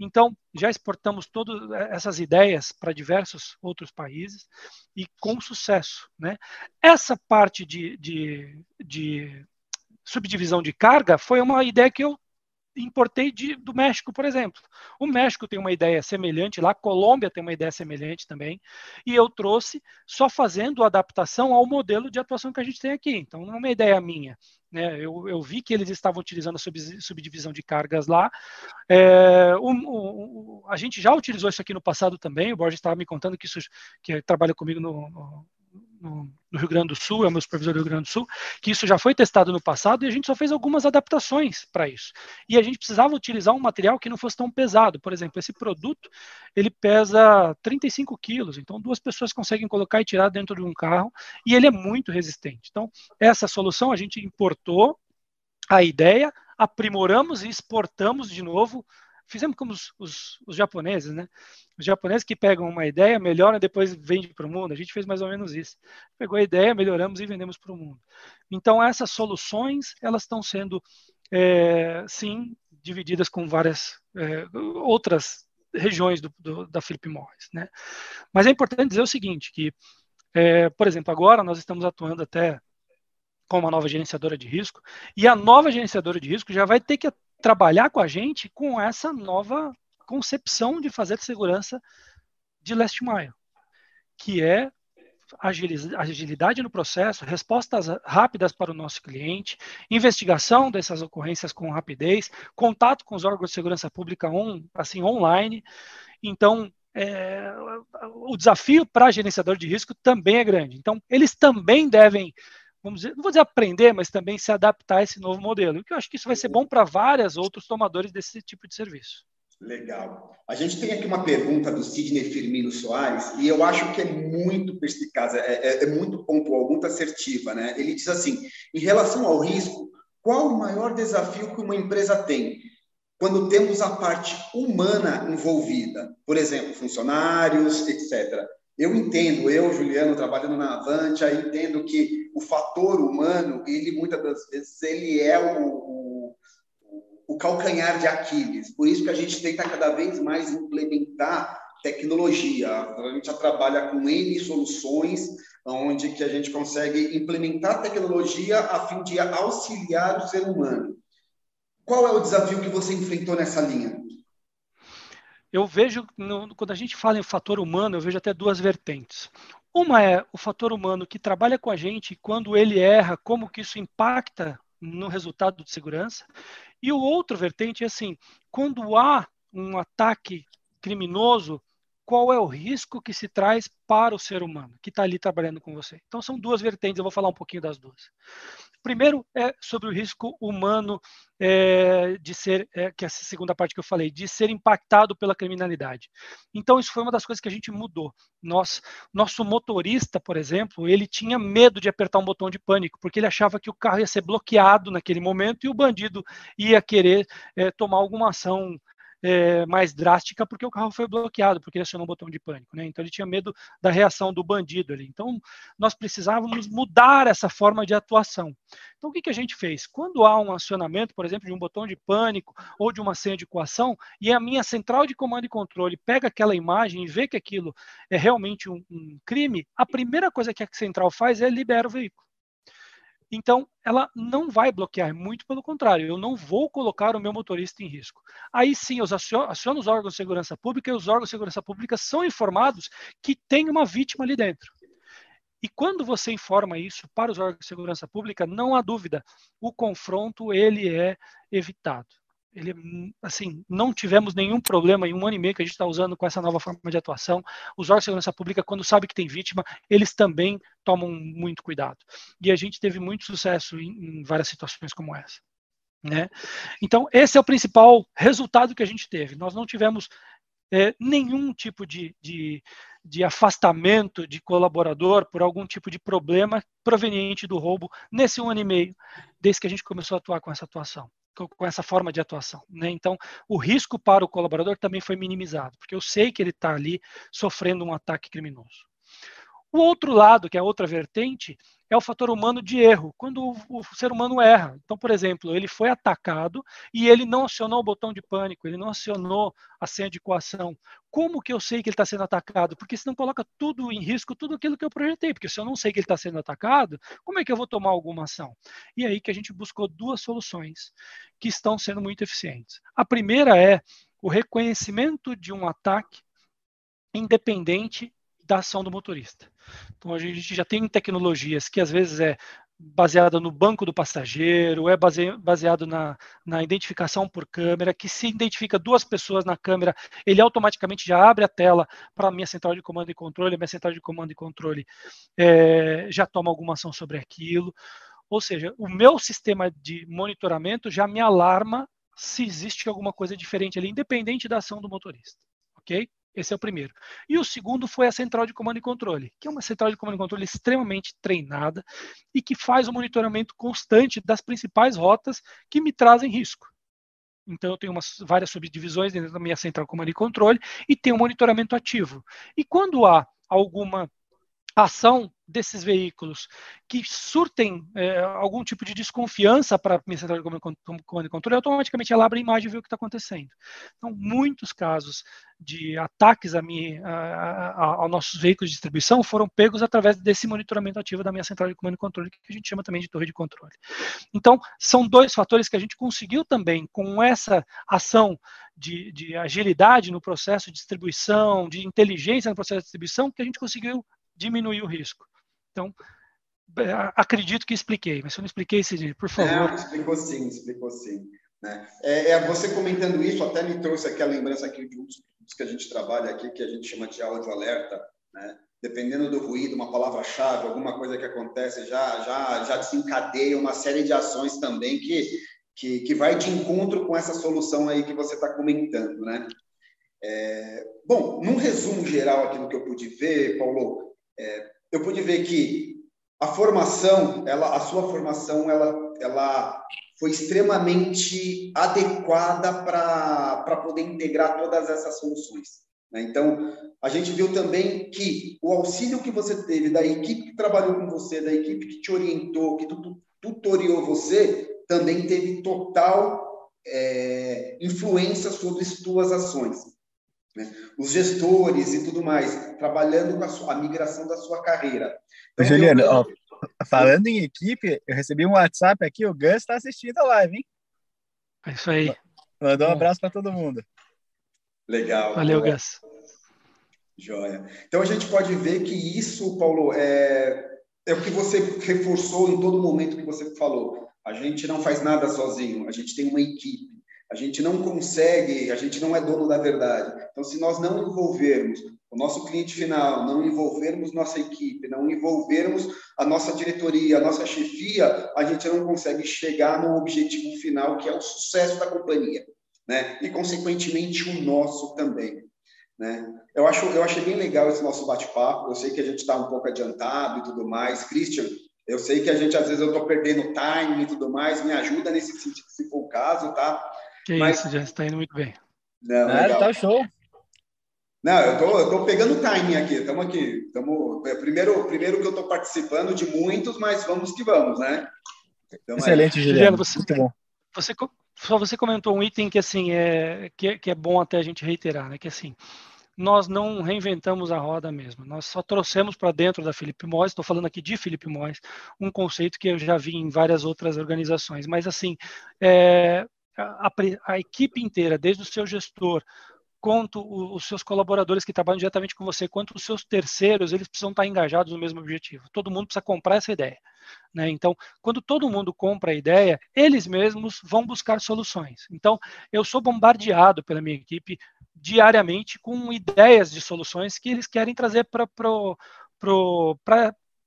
Então, já exportamos todas essas ideias para diversos outros países e com sucesso. Né? Essa parte de, de, de subdivisão de carga foi uma ideia que eu importei de, do México, por exemplo. O México tem uma ideia semelhante lá, Colômbia tem uma ideia semelhante também, e eu trouxe só fazendo adaptação ao modelo de atuação que a gente tem aqui. Então, não é uma ideia minha. Né? Eu, eu vi que eles estavam utilizando a sub, subdivisão de cargas lá. É, o, o, a gente já utilizou isso aqui no passado também. O Borges estava me contando que isso que trabalha comigo no no, no, Rio Grande do Sul, é o meu supervisor do Rio Grande do Sul, que isso já foi testado no passado e a gente só fez algumas adaptações para isso. E a gente precisava utilizar um material que não fosse tão pesado. Por exemplo, esse produto, ele pesa 35 quilos, então duas pessoas conseguem colocar e tirar dentro de um carro e ele é muito resistente. Então, essa solução a gente importou a ideia, aprimoramos e exportamos de novo fizemos como os, os, os, japoneses, né? Os japoneses que pegam uma ideia, melhoram e depois vendem para o mundo. A gente fez mais ou menos isso. Pegou a ideia, melhoramos e vendemos para o mundo. Então, essas soluções, elas estão sendo, é, sim, divididas com várias é, outras regiões do, do, da Philip Morris, né? Mas é importante dizer o seguinte, que, é, por exemplo, agora nós estamos atuando até com uma nova gerenciadora de risco, e a nova gerenciadora de risco já vai ter que trabalhar com a gente com essa nova concepção de fazer segurança de last mile, que é agilidade no processo, respostas rápidas para o nosso cliente, investigação dessas ocorrências com rapidez, contato com os órgãos de segurança pública on, assim online. Então, é, o desafio para gerenciador de risco também é grande. Então, eles também devem vamos dizer, não vou dizer aprender, mas também se adaptar a esse novo modelo. E que eu acho que isso vai ser bom para vários outros tomadores desse tipo de serviço. Legal. A gente tem aqui uma pergunta do Sidney Firmino Soares, e eu acho que é muito perspicaz, é, é, é muito pontual, muito assertiva. Né? Ele diz assim: em relação ao risco, qual o maior desafio que uma empresa tem? Quando temos a parte humana envolvida, por exemplo, funcionários, etc. Eu entendo, eu, Juliano, trabalhando na Avantia, entendo que o fator humano, ele muitas das vezes, ele é o, o, o calcanhar de Aquiles. Por isso que a gente tenta cada vez mais implementar tecnologia. A gente já trabalha com N soluções, onde que a gente consegue implementar tecnologia a fim de auxiliar o ser humano. Qual é o desafio que você enfrentou nessa linha? Eu vejo, no, quando a gente fala em fator humano, eu vejo até duas vertentes. Uma é o fator humano que trabalha com a gente, quando ele erra, como que isso impacta no resultado de segurança. E o outro vertente é assim, quando há um ataque criminoso, qual é o risco que se traz para o ser humano que está ali trabalhando com você. Então, são duas vertentes, eu vou falar um pouquinho das duas. Primeiro é sobre o risco humano é, de ser, é, que é a segunda parte que eu falei, de ser impactado pela criminalidade. Então, isso foi uma das coisas que a gente mudou. Nós, nosso motorista, por exemplo, ele tinha medo de apertar um botão de pânico, porque ele achava que o carro ia ser bloqueado naquele momento e o bandido ia querer é, tomar alguma ação é, mais drástica porque o carro foi bloqueado, porque ele acionou um botão de pânico. Né? Então ele tinha medo da reação do bandido ali. Então nós precisávamos mudar essa forma de atuação. Então o que, que a gente fez? Quando há um acionamento, por exemplo, de um botão de pânico ou de uma senha de coação, e a minha central de comando e controle pega aquela imagem e vê que aquilo é realmente um, um crime, a primeira coisa que a central faz é liberar o veículo. Então, ela não vai bloquear, muito pelo contrário, eu não vou colocar o meu motorista em risco. Aí sim, eu aciono, aciono os órgãos de segurança pública e os órgãos de segurança pública são informados que tem uma vítima ali dentro. E quando você informa isso para os órgãos de segurança pública, não há dúvida, o confronto ele é evitado ele, assim, não tivemos nenhum problema em um ano e meio que a gente está usando com essa nova forma de atuação. Os órgãos de segurança pública, quando sabem que tem vítima, eles também tomam muito cuidado. E a gente teve muito sucesso em, em várias situações como essa. Né? Então, esse é o principal resultado que a gente teve. Nós não tivemos é, nenhum tipo de, de, de, afastamento de colaborador por algum tipo de problema proveniente do roubo nesse um ano e meio, desde que a gente começou a atuar com essa atuação com essa forma de atuação. Né? Então, o risco para o colaborador também foi minimizado, porque eu sei que ele está ali sofrendo um ataque criminoso. O outro lado, que é a outra vertente, é o fator humano de erro, quando o, o, ser humano erra. Então, por exemplo, ele foi atacado e ele não acionou o botão de pânico, ele não acionou a senha de coação. Como que eu sei que ele está sendo atacado? Porque senão coloca tudo em risco, tudo aquilo que eu projetei. Porque se eu não sei que ele está sendo atacado, como é que eu vou tomar alguma ação? E aí que a gente buscou duas soluções que estão sendo muito eficientes. A primeira é o reconhecimento de um ataque independente da ação do motorista. Então a gente já tem tecnologias que às vezes é baseada no banco do passageiro, é baseado na, na identificação por câmera, que se identifica duas pessoas na câmera, ele automaticamente já abre a tela para a minha central de comando e controle, a minha central de comando e controle é, já toma alguma ação sobre aquilo. Ou seja, o meu sistema de monitoramento já me alarma se existe alguma coisa diferente ali, independente da ação do motorista. Ok? Esse é o primeiro. E o segundo foi a central de comando e controle, que é uma central de comando e controle extremamente treinada e que faz o monitoramento constante das principais rotas que me trazem risco. Então, eu tenho umas, várias subdivisões dentro da minha central de comando e controle e tenho um monitoramento ativo. E quando há alguma ação desses veículos que surtem é, algum tipo de desconfiança para a minha central de comando e controle, automaticamente ela abre a imagem e vê o que está acontecendo. Então, muitos casos de ataques a mim, a, a, aos nossos veículos de distribuição foram pegos através desse monitoramento ativo da minha central de comando e controle, que a gente chama também de torre de controle. Então, são dois fatores que a gente conseguiu também, com essa ação de, de agilidade no processo de distribuição, de inteligência no processo de distribuição, que a gente conseguiu diminuir o risco. Então, é, acredito que expliquei, mas se eu não expliquei, Sidney, por favor. É, explicou sim, explicou sim. Né? É, é, você comentando isso até me trouxe aqui a lembrança aqui de um dos que a gente trabalha aqui, que a gente chama de áudio alerta, né? dependendo do ruído, uma palavra-chave, alguma coisa que acontece, já, já, já desencadeia uma série de ações também que, que, que vai de encontro com essa solução aí que você está comentando, né? É, bom, num resumo geral aqui do que eu pude ver, Paulo, é, eu pude ver que a formação, ela, a sua formação, ela, ela foi extremamente adequada para poder integrar todas essas soluções. Né? Então, a gente viu também que o auxílio que você teve da equipe que trabalhou com você, da equipe que te orientou, que tutoriou você, também teve total é, influência sobre as tuas ações. Né? Os gestores e tudo mais, trabalhando com a, sua, a migração da sua carreira. Então, Juliano, eu... ó, <laughs> falando em equipe, eu recebi um WhatsApp aqui, o Gus está assistindo a live, hein? É isso aí. Mandou um abraço para todo mundo. Legal. Valeu, Gus. Joia. Então a gente pode ver que isso, Paulo, é, é o que você reforçou em todo momento que você falou. A gente não faz nada sozinho, a gente tem uma equipe. A gente não consegue, a gente não é dono da verdade. Então, se nós não envolvermos o nosso cliente final, não envolvermos nossa equipe, não envolvermos a nossa diretoria, a nossa chefia, a gente não consegue chegar no objetivo final, que é o sucesso da companhia, né? E consequentemente o nosso também, né? Eu acho, eu achei bem legal esse nosso bate-papo. Eu sei que a gente está um pouco adiantado e tudo mais, Christian. Eu sei que a gente às vezes eu estou perdendo time e tudo mais. Me ajuda nesse sentido, se for o caso, tá? Que Mas... isso, já está indo muito bem. Não, legal. tá show. Não, eu tô, eu tô pegando timing aqui. Estamos aqui. Tamo, é, primeiro, primeiro que eu estou participando de muitos, mas vamos que vamos, né? Então, Excelente, Juliano. Juliano você, muito bom. Você, só você comentou um item que assim é que, que é bom até a gente reiterar, né? Que assim nós não reinventamos a roda mesmo. Nós só trouxemos para dentro da Felipe Mois, estou falando aqui de Felipe Mois, um conceito que eu já vi em várias outras organizações. Mas assim, é, a, a, equipe inteira, desde o seu gestor, quanto os seus colaboradores que trabalham diretamente com você, quanto os seus terceiros, eles precisam estar engajados no mesmo objetivo. Todo mundo precisa comprar essa ideia. Né? Então, quando todo mundo compra a ideia, eles mesmos vão buscar soluções. Então, eu sou bombardeado pela minha equipe diariamente com ideias de soluções que eles querem trazer para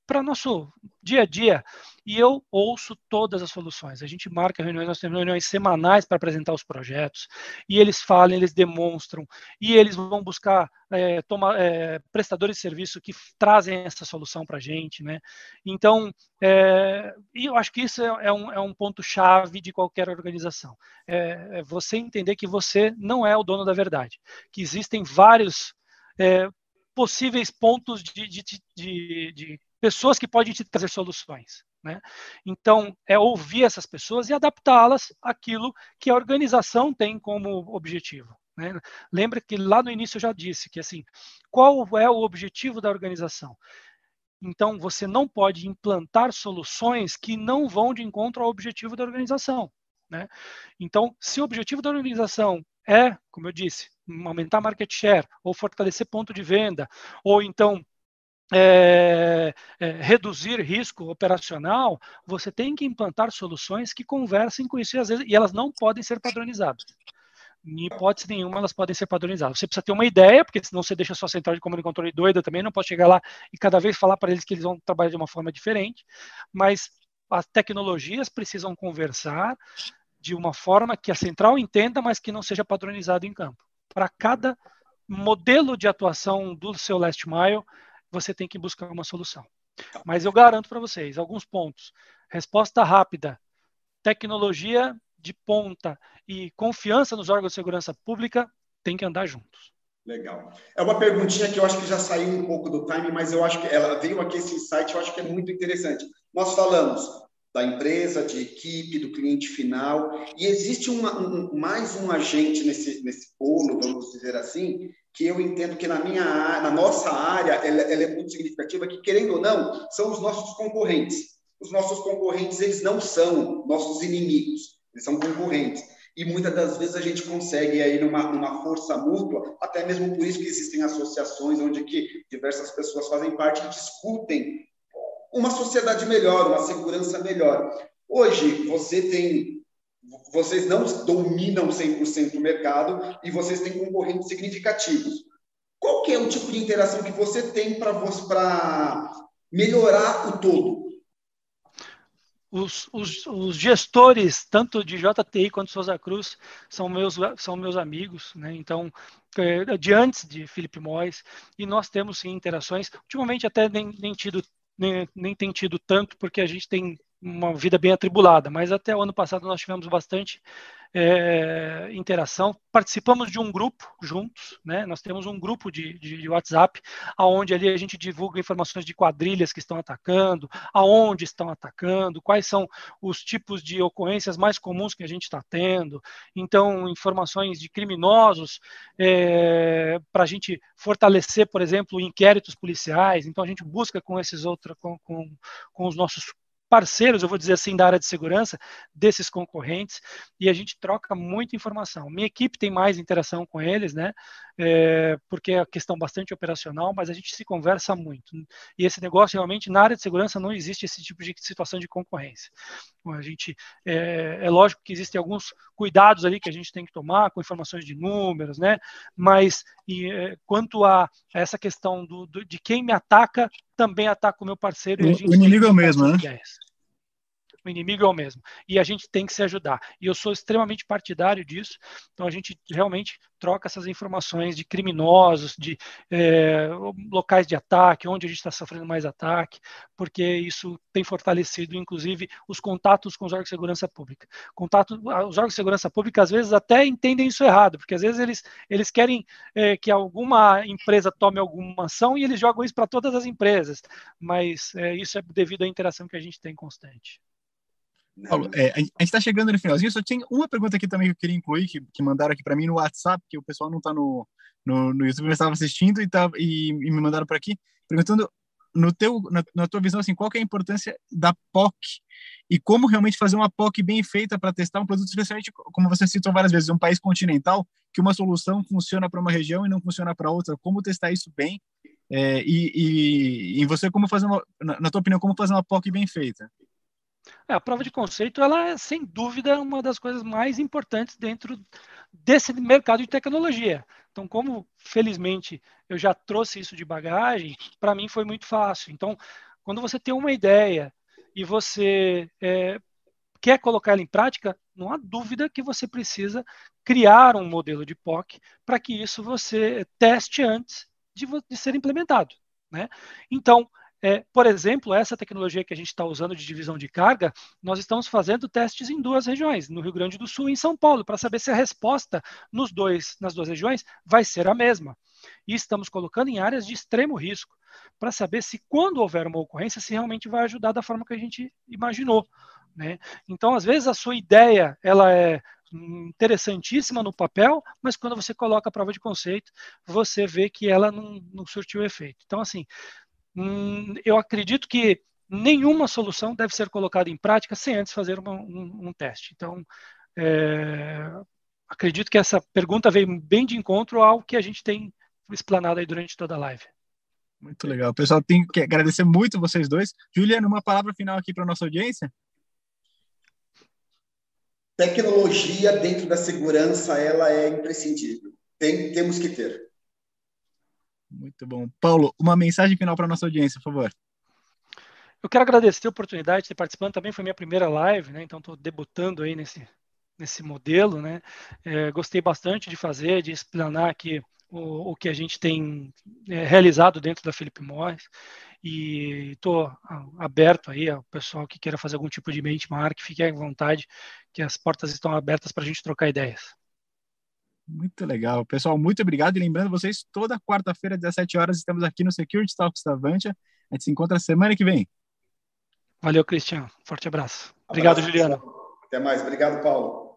para nosso dia a dia. E eu ouço todas as soluções. A gente marca reuniões, nós temos reuniões semanais para apresentar os projetos, e eles falam, eles demonstram, e eles vão buscar é, toma, é, prestadores de serviço que trazem essa solução para a gente. Né? Então, é, eu acho que isso é, é um, é um ponto-chave de qualquer organização. É, é, você entender que você não é o dono da verdade, que existem vários é, possíveis pontos de, de, de, de pessoas que podem te trazer soluções. Né? Então, é ouvir essas pessoas e adaptá-las àquilo que a organização tem como objetivo. Né? Lembra que lá no início eu já disse que assim, qual é o objetivo da organização? Então, você não pode implantar soluções que não vão de encontro ao objetivo da organização. Né? Então, se o objetivo da organização é, como eu disse, aumentar market share, ou fortalecer ponto de venda, ou então é, é, reduzir risco operacional, você tem que implantar soluções que conversem com isso e, às vezes, e elas não podem ser padronizadas. Em hipótese nenhuma, elas podem ser padronizadas. Você precisa ter uma ideia, porque senão você deixa a sua central de comando e controle doida também, não pode chegar lá e cada vez falar para eles que eles vão trabalhar de uma forma diferente, mas as tecnologias precisam conversar de uma forma que a central entenda, mas que não seja padronizado em campo. Para cada modelo de atuação do seu last mile, você tem que buscar uma solução. Tá. Mas eu garanto para vocês alguns pontos. Resposta rápida, tecnologia de ponta e confiança nos órgãos de segurança pública tem que andar juntos. Legal. É uma perguntinha que eu acho que já saiu um pouco do time, mas eu acho que ela veio aqui esse insight, eu acho que é muito interessante. Nós falamos da empresa, de equipe, do cliente final, e existe uma, um, mais um agente nesse, nesse bolo, vamos dizer assim, que eu entendo que na minha na nossa área ela, ela, é muito significativa que querendo ou não são os nossos concorrentes. Os nossos concorrentes eles não são nossos inimigos eles são concorrentes. E muitas das vezes a gente consegue aí numa, numa força mútua até mesmo por isso que existem associações onde que diversas pessoas fazem parte e discutem uma sociedade melhor uma segurança melhor hoje você tem vocês não dominam 100% o mercado e vocês têm concorrentes significativos. Qual que é o tipo de interação que você tem para melhorar o todo? Os, os, os, gestores, tanto de JTI quanto Souza Cruz, são meus, são meus amigos, né? então, é, de antes de Felipe Mois, e nós temos sim interações, ultimamente até nem, nem tido nem, nem tem tido tanto, porque a gente tem uma vida bem atribulada, mas até o ano passado nós tivemos bastante é, interação. Participamos de um grupo juntos, né? Nós temos um grupo de, de, de, WhatsApp, aonde ali a gente divulga informações de quadrilhas que estão atacando, aonde estão atacando, quais são os tipos de ocorrências mais comuns que a gente está tendo. Então, informações de criminosos é, para a gente fortalecer, por exemplo, inquéritos policiais. Então, a gente busca com esses outros, com, com, com os nossos parceiros, eu vou dizer assim, da área de segurança, desses concorrentes, e a gente troca muita informação. Minha equipe tem mais interação com eles, né? É, porque é questão bastante operacional, mas a gente se conversa muito. E esse negócio, realmente, na área de segurança, não existe esse tipo de situação de concorrência. A gente, é, é lógico que existem alguns cuidados ali que a gente tem que tomar, com informações de números, né? Mas e, é, quanto a, essa questão do, do, de quem me ataca, também ataca o meu parceiro. O, o inimigo é o mesmo, né? Ideias o inimigo é o mesmo. E a gente tem que se ajudar. E eu sou extremamente partidário disso. Então a gente realmente troca essas informações de criminosos, de é, locais de ataque, onde a gente está sofrendo mais ataque, porque isso tem fortalecido, inclusive, os contatos com os órgãos de segurança pública. Contato, os órgãos de segurança pública às vezes até entendem isso errado, porque às vezes eles, eles querem é, que alguma empresa tome alguma ação e eles jogam isso para todas as empresas. Mas é, isso é devido à interação que a gente tem constante. Paulo, é, a gente está chegando no finalzinho, só tinha uma pergunta aqui também que eu queria incluir, que, que mandaram aqui para mim no WhatsApp, que o pessoal não está no, no, no, YouTube, mas estava assistindo e, tá, e, e, me mandaram para aqui, perguntando no teu, na, na, tua visão, assim, qual é a importância da POC e como realmente fazer uma POC bem feita para testar um produto, especialmente, como você citou várias vezes, um país continental, que uma solução funciona para uma região e não funciona para outra, como testar isso bem é, e, e, e você como fazer uma, na, na tua opinião, como fazer uma POC bem feita? É, a prova de conceito, ela é, sem dúvida, uma das coisas mais importantes dentro desse mercado de tecnologia. Então, como, felizmente, eu já trouxe isso de bagagem, para mim foi muito fácil. Então, quando você tem uma ideia e você é, quer colocar ela em prática, não há dúvida que você precisa criar um modelo de POC para que isso você teste antes de, de ser implementado. Né? Então, é, por exemplo, essa tecnologia que a gente está usando de divisão de carga, nós estamos fazendo testes em duas regiões, no Rio Grande do Sul e em São Paulo, para saber se a resposta nos dois, nas duas regiões vai ser a mesma. E estamos colocando em áreas de extremo risco, para saber se quando houver uma ocorrência, se realmente vai ajudar da forma que a gente imaginou. Né? Então, às vezes, a sua ideia ela é interessantíssima no papel, mas quando você coloca a prova de conceito, você vê que ela não, não surtiu efeito. Então, assim, Hum, eu acredito que nenhuma solução deve ser colocada em prática sem antes fazer uma, um, um, teste. Então, é, acredito que essa pergunta veio bem de encontro ao que a gente tem explanado aí durante toda a live. Muito legal. Pessoal, tenho que agradecer muito vocês dois. Juliana, uma palavra final aqui para a nossa audiência? Tecnologia dentro da segurança, ela é imprescindível. Tem, temos que ter. Muito bom. Paulo, uma mensagem final para a nossa audiência, por favor. Eu quero agradecer a oportunidade de ter participando. Também foi minha primeira live, né? Então estou debutando aí nesse, nesse modelo, né? É, gostei bastante de fazer, de explanar aqui o, o que a gente tem é, realizado dentro da Felipe Morris e estou aberto aí ao pessoal que queira fazer algum tipo de benchmark, fique à vontade, que as portas estão abertas para a gente trocar ideias. Muito legal. Pessoal, muito obrigado. E lembrando vocês, toda quarta-feira, às 17 horas, estamos aqui no Security Talks da Avantia. A gente se encontra semana que vem. Valeu, Cristian. Forte abraço. Obrigado, abraço, Juliano. Até mais. Obrigado, Paulo.